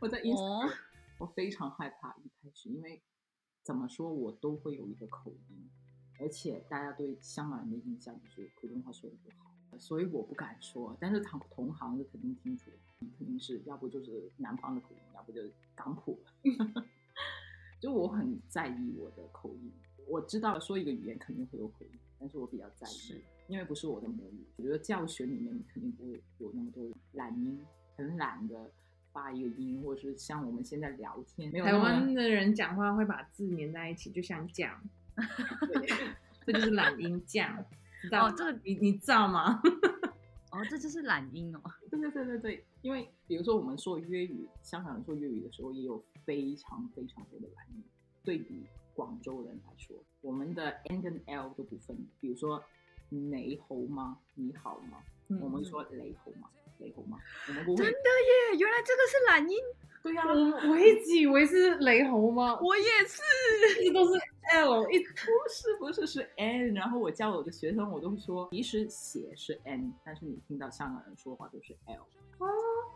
我在 Instagram，我非常害怕一开始，因为怎么说我都会有一个口音，而且大家对香港人的印象就是普通话说的不好，所以我不敢说。但是同同行的肯定清楚，肯定是要不就是南方的口音，要不就是港普。就我很在意我的口音，我知道说一个语言肯定会有口音，但是我比较在意，因为不是我的母语。我觉得教学里面肯定不会有那么多懒音，很懒的。发一个音，或者是像我们现在聊天，没有台湾的人讲话会把字粘在一起，就像酱，这就是懒音酱，知道？哦，这个你你知道吗？哦，这就是懒音哦。对对对对对，因为比如说我们说粤语，香港人说粤语的时候，也有非常非常多的懒音。对比广州人来说，我们的 N 跟 L 都不分，比如说你好吗？你好吗？嗯、我们说雷猴吗？雷猴吗？我们不会。真的耶，原来这个是懒音。对呀、啊，我我一直以为是雷猴吗？我也是，一直都是 L，一不是不是是 N。然后我教我的学生，我都说，其实写是 N，但是你听到香港人说话都是 L。哦，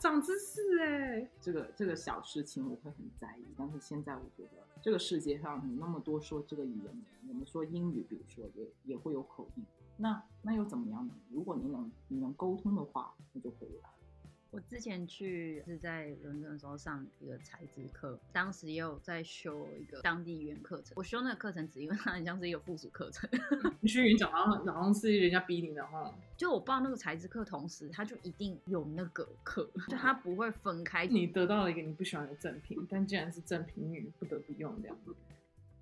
长知识哎！这个这个小事情我会很在意，但是现在我觉得这个世界上有那么多说这个语言的人，我们说英语，比如说也也会有口音。那那又怎么样呢？如果你能你能沟通的话，那就可以了。我之前去是在伦敦的时候上一个才艺课，当时也有在修一个当地语言课程。我修那个课程只因为它很像是一个附属课程。你去演讲，好像好像是人家逼你的话，就我报那个才艺课，同时他就一定有那个课，就他不会分开。你得到了一个你不喜欢的赠品，但既然是赠品，你不得不用这样子。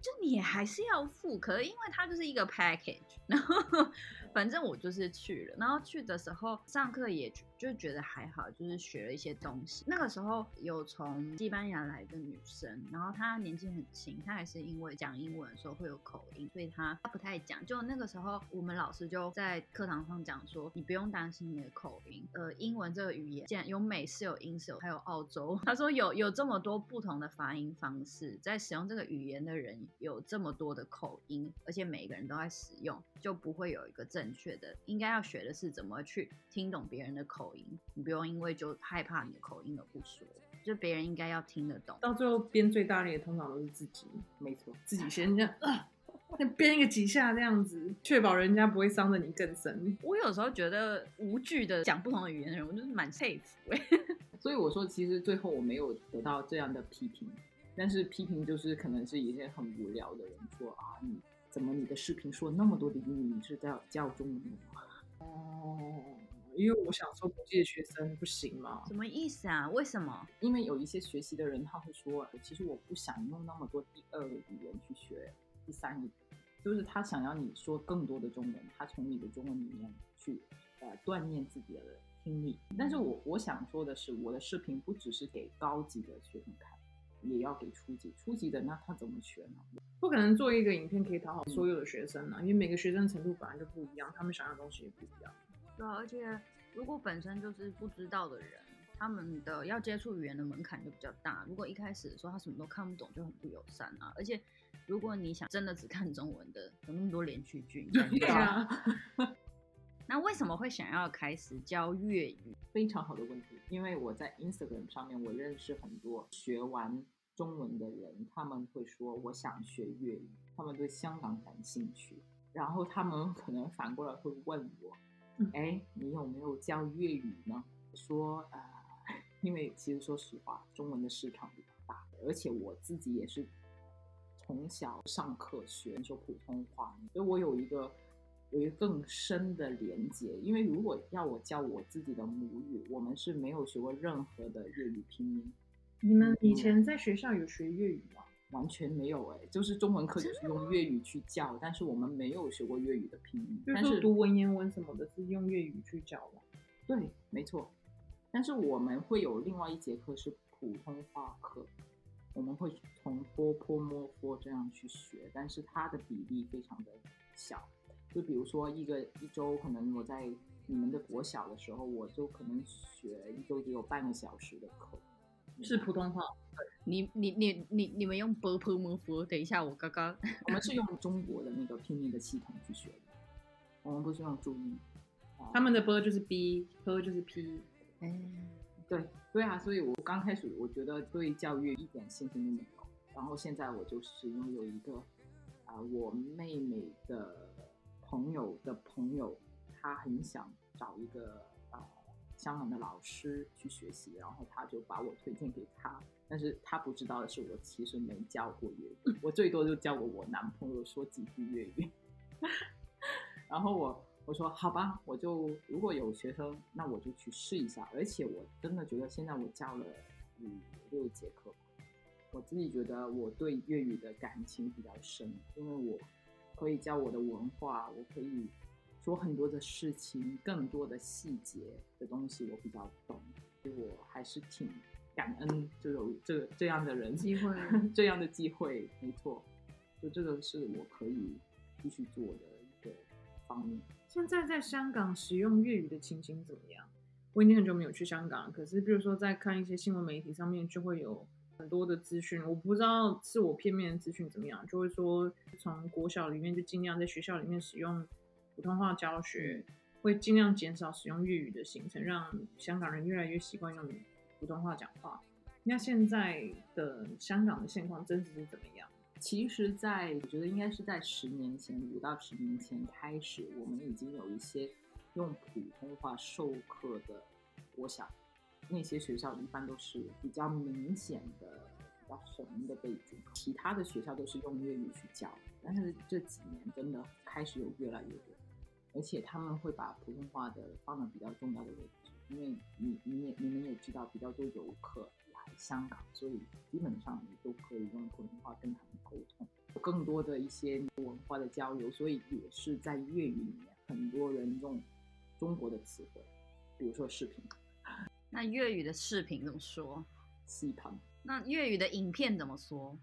就你还是要付，可是因为它就是一个 package，然后反正我就是去了，然后去的时候上课也就觉得还好，就是学了一些东西。那个时候有从西班牙来的女生，然后她年纪很轻，她还是因为讲英文的时候会有口音，所以她她不太讲。就那个时候我们老师就在课堂上讲说，你不用担心你的口音，呃，英文这个语言既然有美式、有英式，还有澳洲，他说有有这么多不同的发音方式，在使用这个语言的人。有这么多的口音，而且每个人都在使用，就不会有一个正确的。应该要学的是怎么去听懂别人的口音，你不用因为就害怕你的口音而不说，就别人应该要听得懂。到最后编最大力的通常都是自己，没错，自己先这 样啊，编一个几下这样子，确保人家不会伤得你更深。我有时候觉得无惧的讲不同的语言的人，我就是蛮佩服哎。所以我说，其实最后我没有得到这样的批评。但是批评就是可能是一些很无聊的人说啊，你怎么你的视频说那么多的英语，你是在教中文吗？哦，因为我想说国际的学生不行吗？什么意思啊？为什么？因为有一些学习的人他会说，其实我不想用那么多第二个语言去学第三语，就是他想要你说更多的中文，他从你的中文里面去呃锻炼自己的听力。但是我我想说的是，我的视频不只是给高级的学生看。也要给初级，初级的那他怎么学呢？不可能做一个影片可以讨好所有的学生啊，因为每个学生程度本来就不一样，他们想要的东西也不一样。对啊，而且如果本身就是不知道的人，他们的要接触语言的门槛就比较大。如果一开始的时候他什么都看不懂，就很不友善啊。而且如果你想真的只看中文的，有那么多连续剧，对啊。那为什么会想要开始教粤语？非常好的问题，因为我在 Instagram 上面，我认识很多学完中文的人，他们会说我想学粤语，他们对香港感兴趣，然后他们可能反过来会问我，哎，你有没有教粤语呢？说呃，因为其实说实话，中文的市场比较大，而且我自己也是从小上课学说普通话，所以我有一个。有一个更深的连接，因为如果要我教我自己的母语，我们是没有学过任何的粤语拼音。你们以前在学校有学粤语吗？完全没有哎，就是中文课就是用粤语去教，但是我们没有学过粤语的拼音。但是读文言文什么的，是用粤语去教的。对，没错。但是我们会有另外一节课是普通话课，我们会从波泼摸波这样去学，但是它的比例非常的小。就比如说一个一周，可能我在你们的国小的时候，我就可能学一周只有半个小时的课，是普通话。你你你你你们用波泼摩佛？等一下，我刚刚 我们是用中国的那个拼音的系统去学的，我们不是用注音。他们的波就是 b，波就是 p。哎，对对啊，所以我刚开始我觉得对教育一点信心都没有，然后现在我就是拥有一个啊、呃，我妹妹的。朋友的朋友，他很想找一个呃香港的老师去学习，然后他就把我推荐给他。但是他不知道的是，我其实没教过粤语，我最多就教过我男朋友说几句粤语。然后我我说好吧，我就如果有学生，那我就去试一下。而且我真的觉得现在我教了五六节课，我自己觉得我对粤语的感情比较深，因为我。可以教我的文化，我可以说很多的事情，更多的细节的东西我比较懂，所以我还是挺感恩就有这这样的人机会，这样的机会，没错，就这个是我可以继续做的一个方面。现在在香港使用粤语的情形怎么样？我已经很久没有去香港，可是比如说在看一些新闻媒体上面就会有。很多的资讯，我不知道是我片面的资讯怎么样，就会说从国小里面就尽量在学校里面使用普通话教学，会尽量减少使用粤语的行程，让香港人越来越习惯用普通话讲话。那现在的香港的现况真实是怎么样？其实，在我觉得应该是在十年前，五到十年前开始，我们已经有一些用普通话授课的国小。那些学校一般都是比较明显的、比较红的背景，其他的学校都是用粤语去教。但是这几年真的开始有越来越多，而且他们会把普通话的放到比较重要的位置，因为你你也你们也知道，比较多游客来香港，所以基本上你都可以用普通话跟他们沟通，有更多的一些文化的交流，所以也是在粤语里面，很多人用中国的词汇，比如说视频。那粤语的视频怎么说？视频。那粤语的影片怎么说？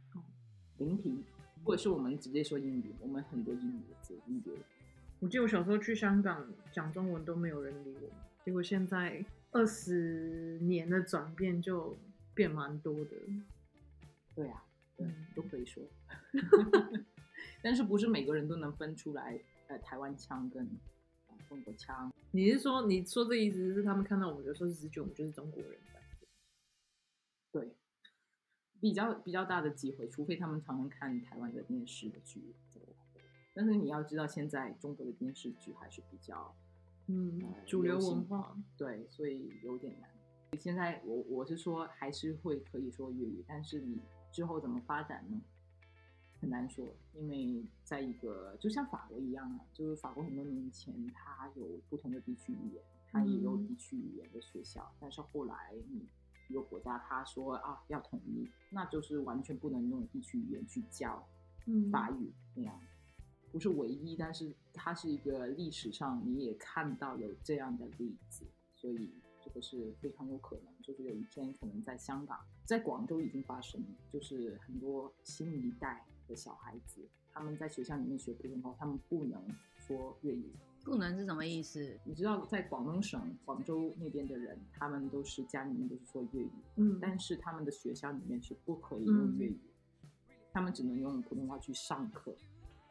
聆听。或者是我们直接说英语，我们很多英语的字，英语。我记得我小时候去香港讲中文都没有人理我，结果现在二十年的转变就变蛮多的。对啊，对，都可以说。但是不是每个人都能分出来，呃，台湾腔跟。中国腔，你是说你说这意思是他们看到我们就说直觉我们就是中国人？对，比较比较大的机会，除非他们常常看台湾的电视的剧，但是你要知道，现在中国的电视剧还是比较嗯、呃、主流文化，对，所以有点难。现在我我是说还是会可以说粤语，但是你之后怎么发展呢？很难说，因为在一个就像法国一样啊，就是法国很多年前它有不同的地区语言，它也有地区语言的学校，嗯、但是后来你一个国家他说啊要统一，那就是完全不能用地区语言去教法语那样，不是唯一，但是它是一个历史上你也看到有这样的例子，所以这个是非常有可能，就是有一天可能在香港，在广州已经发生了，就是很多新一代的小孩子，他们在学校里面学普通话，他们不能说粤语。不能是什么意思？你知道，在广东省广州那边的人，他们都是家里面都是说粤语，嗯，但是他们的学校里面是不可以用粤语，嗯、他们只能用普通话去上课，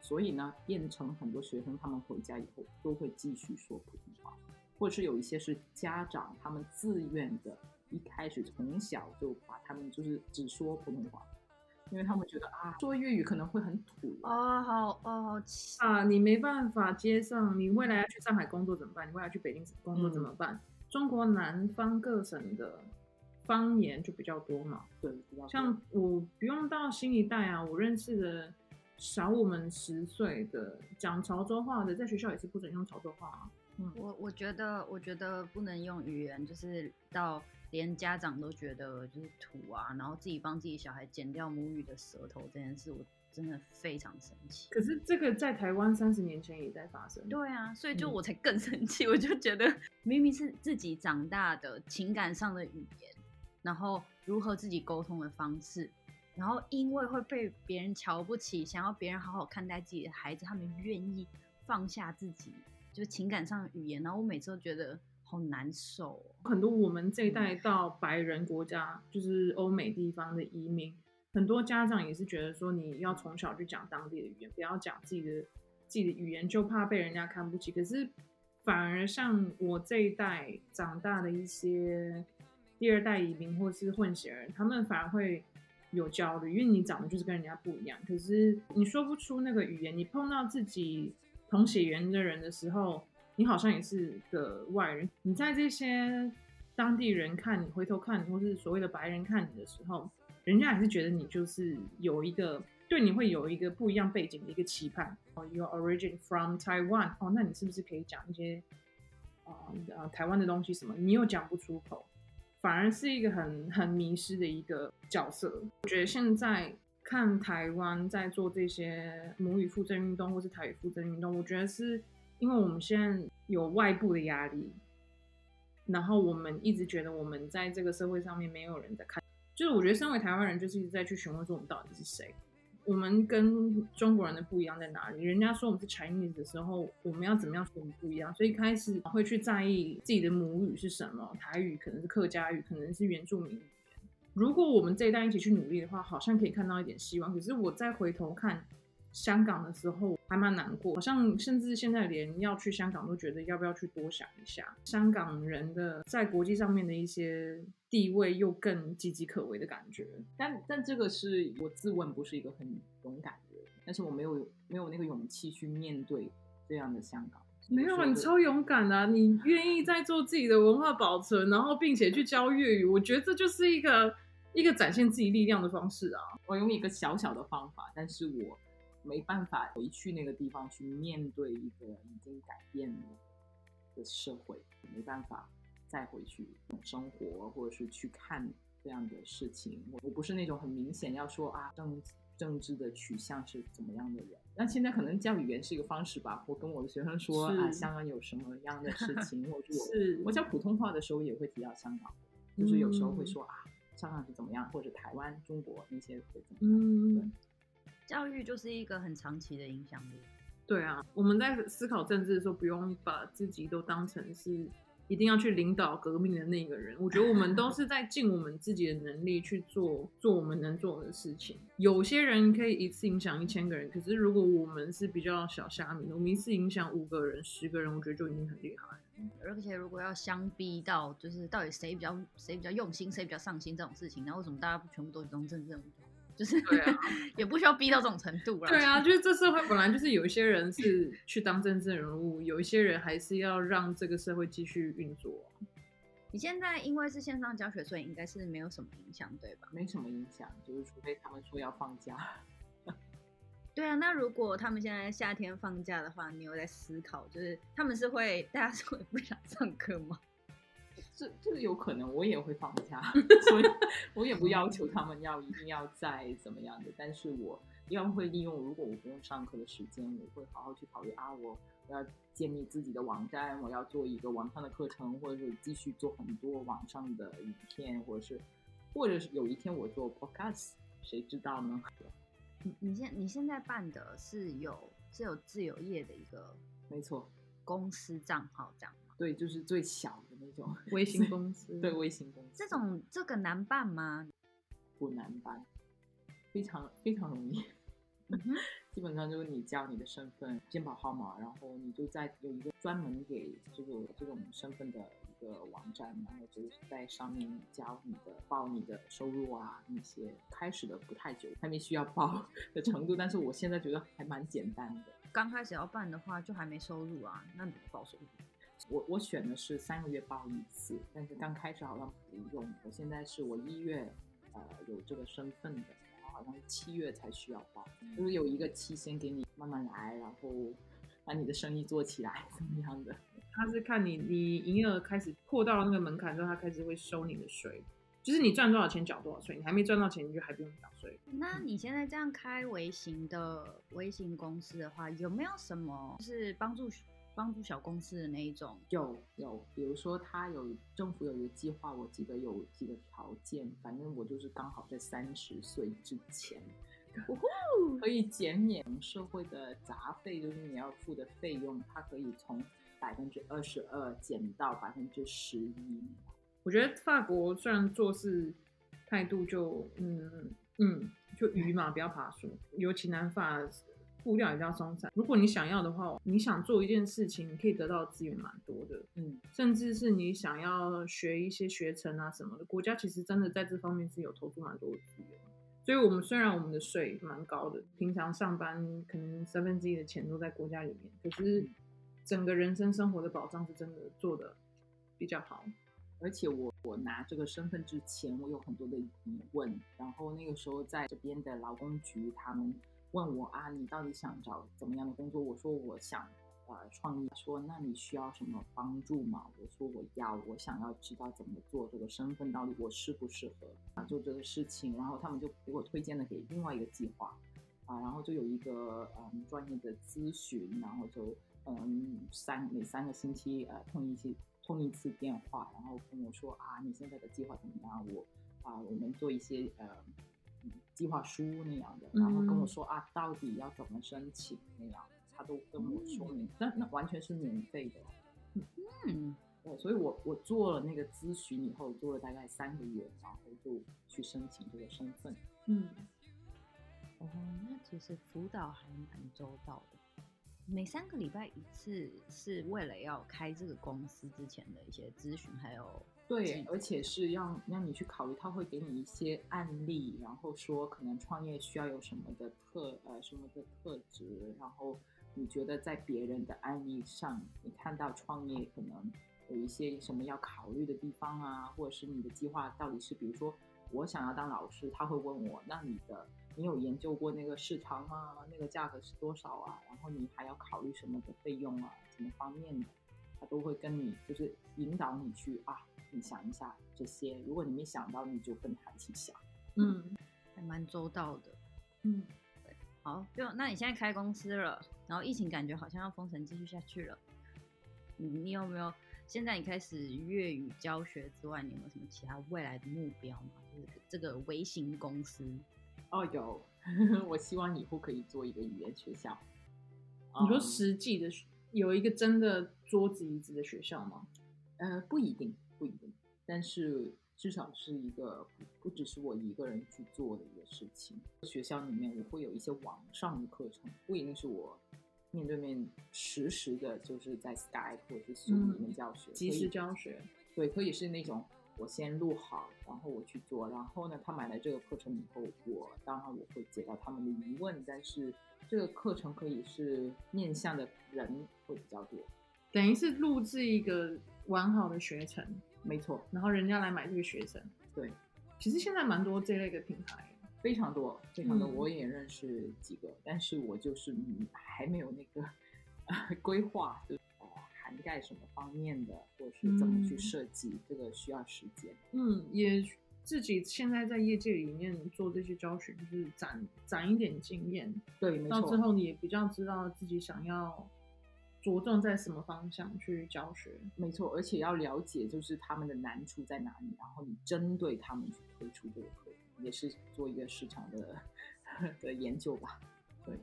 所以呢，变成很多学生他们回家以后都会继续说普通话，或者是有一些是家长他们自愿的，一开始从小就把他们就是只说普通话。因为他们觉得啊，说粤语可能会很土哦，好哦，啊，你没办法接上，你未来要去上海工作怎么办？你未来去北京工作怎么办？嗯、中国南方各省的方言就比较多嘛，对，比较多。像我不用到新一代啊，我认识的小我们十岁的讲潮州话的，在学校也是不准用潮州话啊。嗯，我我觉得，我觉得不能用语言，就是到。连家长都觉得就是土啊，然后自己帮自己小孩剪掉母语的舌头这件事，我真的非常生气。可是这个在台湾三十年前也在发生。对啊，所以就我才更生气，嗯、我就觉得 明明是自己长大的情感上的语言，然后如何自己沟通的方式，然后因为会被别人瞧不起，想要别人好好看待自己的孩子，他们愿意放下自己就情感上的语言，然后我每次都觉得。好难受哦，很多我们这一代到白人国家，就是欧美地方的移民，很多家长也是觉得说，你要从小就讲当地的语言，不要讲自己的自己的语言，就怕被人家看不起。可是反而像我这一代长大的一些第二代移民或是混血儿，他们反而会有焦虑，因为你长得就是跟人家不一样，可是你说不出那个语言，你碰到自己同血缘的人的时候。你好像也是个外人，你在这些当地人看你，回头看你，或是所谓的白人看你的时候，人家还是觉得你就是有一个对你会有一个不一样背景的一个期盼。哦，Your origin from Taiwan，哦，那你是不是可以讲一些啊、台湾的东西什么？你又讲不出口，反而是一个很很迷失的一个角色。我觉得现在看台湾在做这些母语复振运动，或是台语复振运动，我觉得是。因为我们现在有外部的压力，然后我们一直觉得我们在这个社会上面没有人在看，就是我觉得身为台湾人，就是一直在去询问说我们到底是谁，我们跟中国人的不一样在哪里？人家说我们是 Chinese 的时候，我们要怎么样说我们不一样？所以开始会去在意自己的母语是什么，台语可能是客家语，可能是原住民语言。如果我们这一代一起去努力的话，好像可以看到一点希望。可是我再回头看。香港的时候还蛮难过，好像甚至现在连要去香港都觉得要不要去多想一下。香港人的在国际上面的一些地位又更岌岌可危的感觉。但但这个是我自问不是一个很勇敢的人，但是我没有没有那个勇气去面对这样的香港。没有，你超勇敢的啊，你愿意在做自己的文化保存，然后并且去教粤语，我觉得这就是一个一个展现自己力量的方式啊。我用一个小小的方法，但是我。没办法回去那个地方去面对一个已经改变了的社会，没办法再回去生活，或者是去看这样的事情。我我不是那种很明显要说啊政政治的取向是怎么样的人。那现在可能教语言是一个方式吧。我跟我的学生说啊，香港有什么样的事情，或者我是我教普通话的时候也会提到香港，就是有时候会说啊香港是怎么样，或者台湾、中国那些会怎么样。嗯。对。教育就是一个很长期的影响力。对啊，我们在思考政治的时候，不用把自己都当成是一定要去领导革命的那个人。我觉得我们都是在尽我们自己的能力去做做我们能做的事情。有些人可以一次影响一千个人，可是如果我们是比较小虾米，我们一次影响五个人、十个人，我觉得就已经很厉害。而且如果要相逼到，就是到底谁比较谁比较用心，谁比较上心这种事情，那为什么大家不全部都当政治人物？就是对啊，也不需要逼到这种程度了。对啊，就是这社会本来就是有一些人是去当政治人物，有一些人还是要让这个社会继续运作。你现在因为是线上教学，所以应该是没有什么影响，对吧？没什么影响，就是除非他们说要放假。对啊，那如果他们现在夏天放假的话，你有在思考，就是他们是会大家是会不想上课吗？这这个有可能我也会放假，所以我也不要求他们要一定要在怎么样的，但是我一般会利用，如果我不用上课的时间，我会好好去考虑啊，我我要建立自己的网站，我要做一个网上的课程，或者是继续做很多网上的影片，或者是或者是有一天我做 podcast，谁知道呢？你你现你现在办的是有是有自由业的一个，没错，公司账号这样。对，就是最小的那种微 型公司。对，微型公司。这种这个难办吗？不难办，非常非常容易。基本上就是你交你的身份、健保号码，然后你就在有一个专门给这个这种身份的一个网站，然后就是在上面交你的报你的收入啊那些。开始的不太久，还没需要报的程度，但是我现在觉得还蛮简单的。刚开始要办的话，就还没收入啊，那怎么报收入？我我选的是三个月报一次，但是刚开始好像不用。我现在是我一月，呃，有这个身份的，然后好像是七月才需要报，就是有一个期限给你慢慢来，然后把你的生意做起来，怎么样的？他是看你你营业额开始破到了那个门槛之后，他开始会收你的税，就是你赚多少钱缴多少税，你还没赚到钱你就还不用缴税。那你现在这样开微型的微型公司的话，有没有什么就是帮助？帮助小公司的那一种有有，比如说他有政府有一个计划，我记得有几个条件，反正我就是刚好在三十岁之前，可以减免社会的杂费，就是你要付的费用，它可以从百分之二十二减到百分之十一。我觉得法国虽然做事态度就嗯嗯就鱼嘛，不要爬树，尤其南法。步调也比较松散。如果你想要的话，你想做一件事情，你可以得到资源蛮多的。嗯，甚至是你想要学一些学程啊什么的，国家其实真的在这方面是有投入蛮多的资源。所以，我们虽然我们的税蛮高的，平常上班可能三分之一的钱都在国家里面，可是整个人生生活的保障是真的做的比较好。而且我我拿这个身份之前，我有很多的疑问，然后那个时候在这边的劳工局他们。问我啊，你到底想找怎么样的工作？我说我想，呃，创业。说那你需要什么帮助吗？我说我要，我想要知道怎么做这个身份，到底我适不适合啊做这个事情。然后他们就给我推荐了给另外一个计划，啊，然后就有一个嗯专业的咨询，然后就嗯三每三个星期呃通一次通一次电话，然后跟我说啊，你现在的计划怎么样？我啊我们做一些呃。计划书那样的，然后跟我说、嗯、啊，到底要怎么申请那样，他都跟我说明，那、嗯、那完全是免费的。嗯，对，所以我我做了那个咨询以后，做了大概三个月，然后就去申请这个身份。嗯，哦，那其实辅导还蛮周到的。每三个礼拜一次，是为了要开这个公司之前的一些咨询，还有。对，而且是让让你去考虑，他会给你一些案例，然后说可能创业需要有什么的特呃什么的特质，然后你觉得在别人的案例上，你看到创业可能有一些什么要考虑的地方啊，或者是你的计划到底是，比如说我想要当老师，他会问我，那你的你有研究过那个市场吗？那个价格是多少啊？然后你还要考虑什么的费用啊？什么方面的，他都会跟你就是引导你去啊。你想一下这些，如果你没想到，你就跟他一起想。嗯，还蛮周到的。嗯，对，好，就那你现在开公司了，然后疫情感觉好像要封城继续下去了。你你有没有？现在你开始粤语教学之外，你有没有什么其他未来的目标吗？就是这个微型公司。哦，有，我希望以后可以做一个语言学校。你说实际的，有一个真的桌子椅子的学校吗？呃，不一定。不一定，但是至少是一个不，不只是我一个人去做的一个事情。学校里面我会有一些网上的课程，不一定是我面对面实时的，就是在 Skype 或者是 Zoom 里面教学，即时教学。对，可以是那种我先录好，然后我去做，然后呢，他买了这个课程以后，我当然我会解答他们的疑问，但是这个课程可以是面向的人会比较多，等于是录制一个完好的学程。没错，然后人家来买这个学生，对，其实现在蛮多这类的品牌，非常多，非常多，我也认识几个，嗯、但是我就是还没有那个、呃、规划，就、呃、涵盖什么方面的，或者是怎么去设计，嗯、这个需要时间。嗯，也自己现在在业界里面做这些教学，就是攒攒一点经验。对，没错。到之后你也比较知道自己想要着重在什么方向去教学。没错，而且要了解就是他们的难处在哪里，然后你针对他们去推出这个课，也是做一个市场的 的研究吧。对。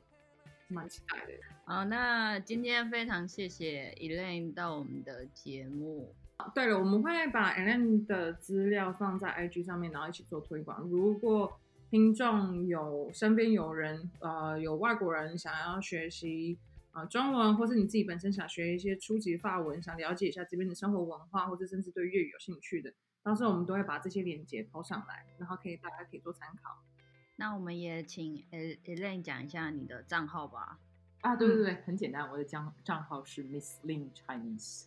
蛮期待的。好，那今天非常谢谢 Elaine 到我们的节目。对了，我们会把 Elaine 的资料放在 IG 上面，然后一起做推广。如果听众有身边有人，呃，有外国人想要学习啊、呃、中文，或是你自己本身想学一些初级法文，想了解一下这边的生活文化，或者甚至对粤语有兴趣的，到时候我们都会把这些链接抛上来，然后可以大家可以做参考。那我们也请 Elaine 讲一下你的账号吧。啊，对对对，很简单，我的账账号是 Miss Lin Chinese，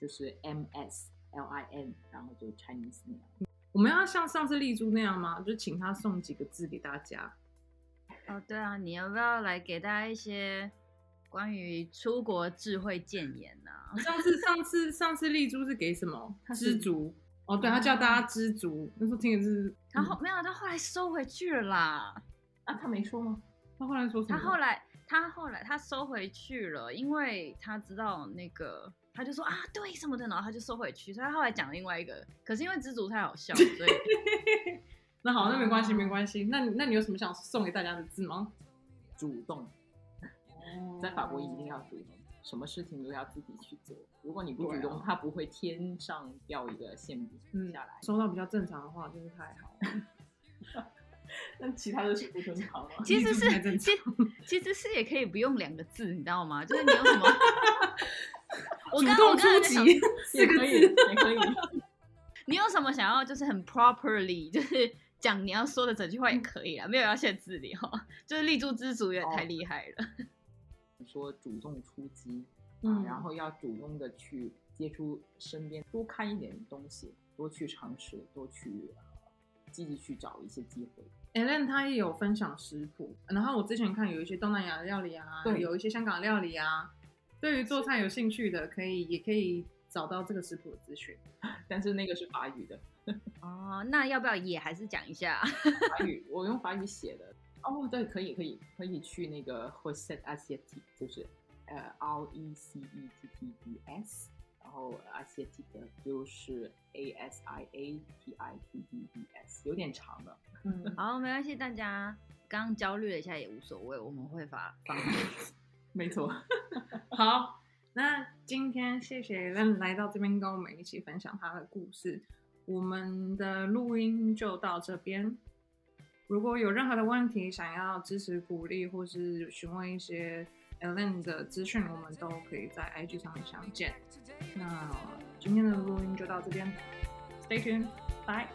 就是 M S L I N，然后就 Chinese 那样。我们要像上次丽珠那样吗？就请他送几个字给大家。哦，对啊，你要不要来给大家一些关于出国智慧建言呢、啊？上次上次上次丽珠是给什么？知足。哦，对，他叫大家知足，那时候听的是，然后没有，他后来收回去了啦。啊，他没说吗？他后来说什么？他后来，他后来他收回去了，因为他知道那个，他就说啊，对什么的，然后他就收回去。所以他后来讲另外一个，可是因为知足太好笑，所以 那好，那没关系，没关系。那那你有什么想送给大家的字吗？主动，在法国一定要主动。什么事情都要自己去做。如果你不主动，他不会天上掉一个馅饼下来。收到比较正常的话，就是太好了。那其他的是不正常吗？其实是，其其实是也可以不用两个字，你知道吗？就是你有什么，我刚刚我刚才想 也可以，也可以。你有什么想要，就是很 properly，就是讲你要说的整句话也可以啊，没有要限字里哈。就是立柱之足也太厉害了。说主动出击，嗯，然后要主动的去接触身边，多看一点东西，多去尝试，多去积极去找一些机会。Elaine 他也有分享食谱，然后我之前看有一些东南亚的料理啊，对，有一些香港料理啊，对于做菜有兴趣的，可以也可以找到这个食谱的资讯，但是那个是法语的。哦，那要不要也还是讲一下法语？我用法语写的。哦、oh，对，可以，可以，可以去那个 Recette Asiatique，就是呃 R E C E T T E S，然后 Asiatique 就是 A S I A T I Q U E S，有点长了。嗯，好，没关系，大家刚刚焦虑了一下也无所谓，我们会发放。没错。好，那今天谢谢 Elaine 来到这边跟我们一起分享他的故事，我们的录音就到这边。如果有任何的问题，想要支持、鼓励，或是询问一些 Ellen 的资讯，我们都可以在 IG 上面相见。那今天的录音就到这边，Stay tuned，bye。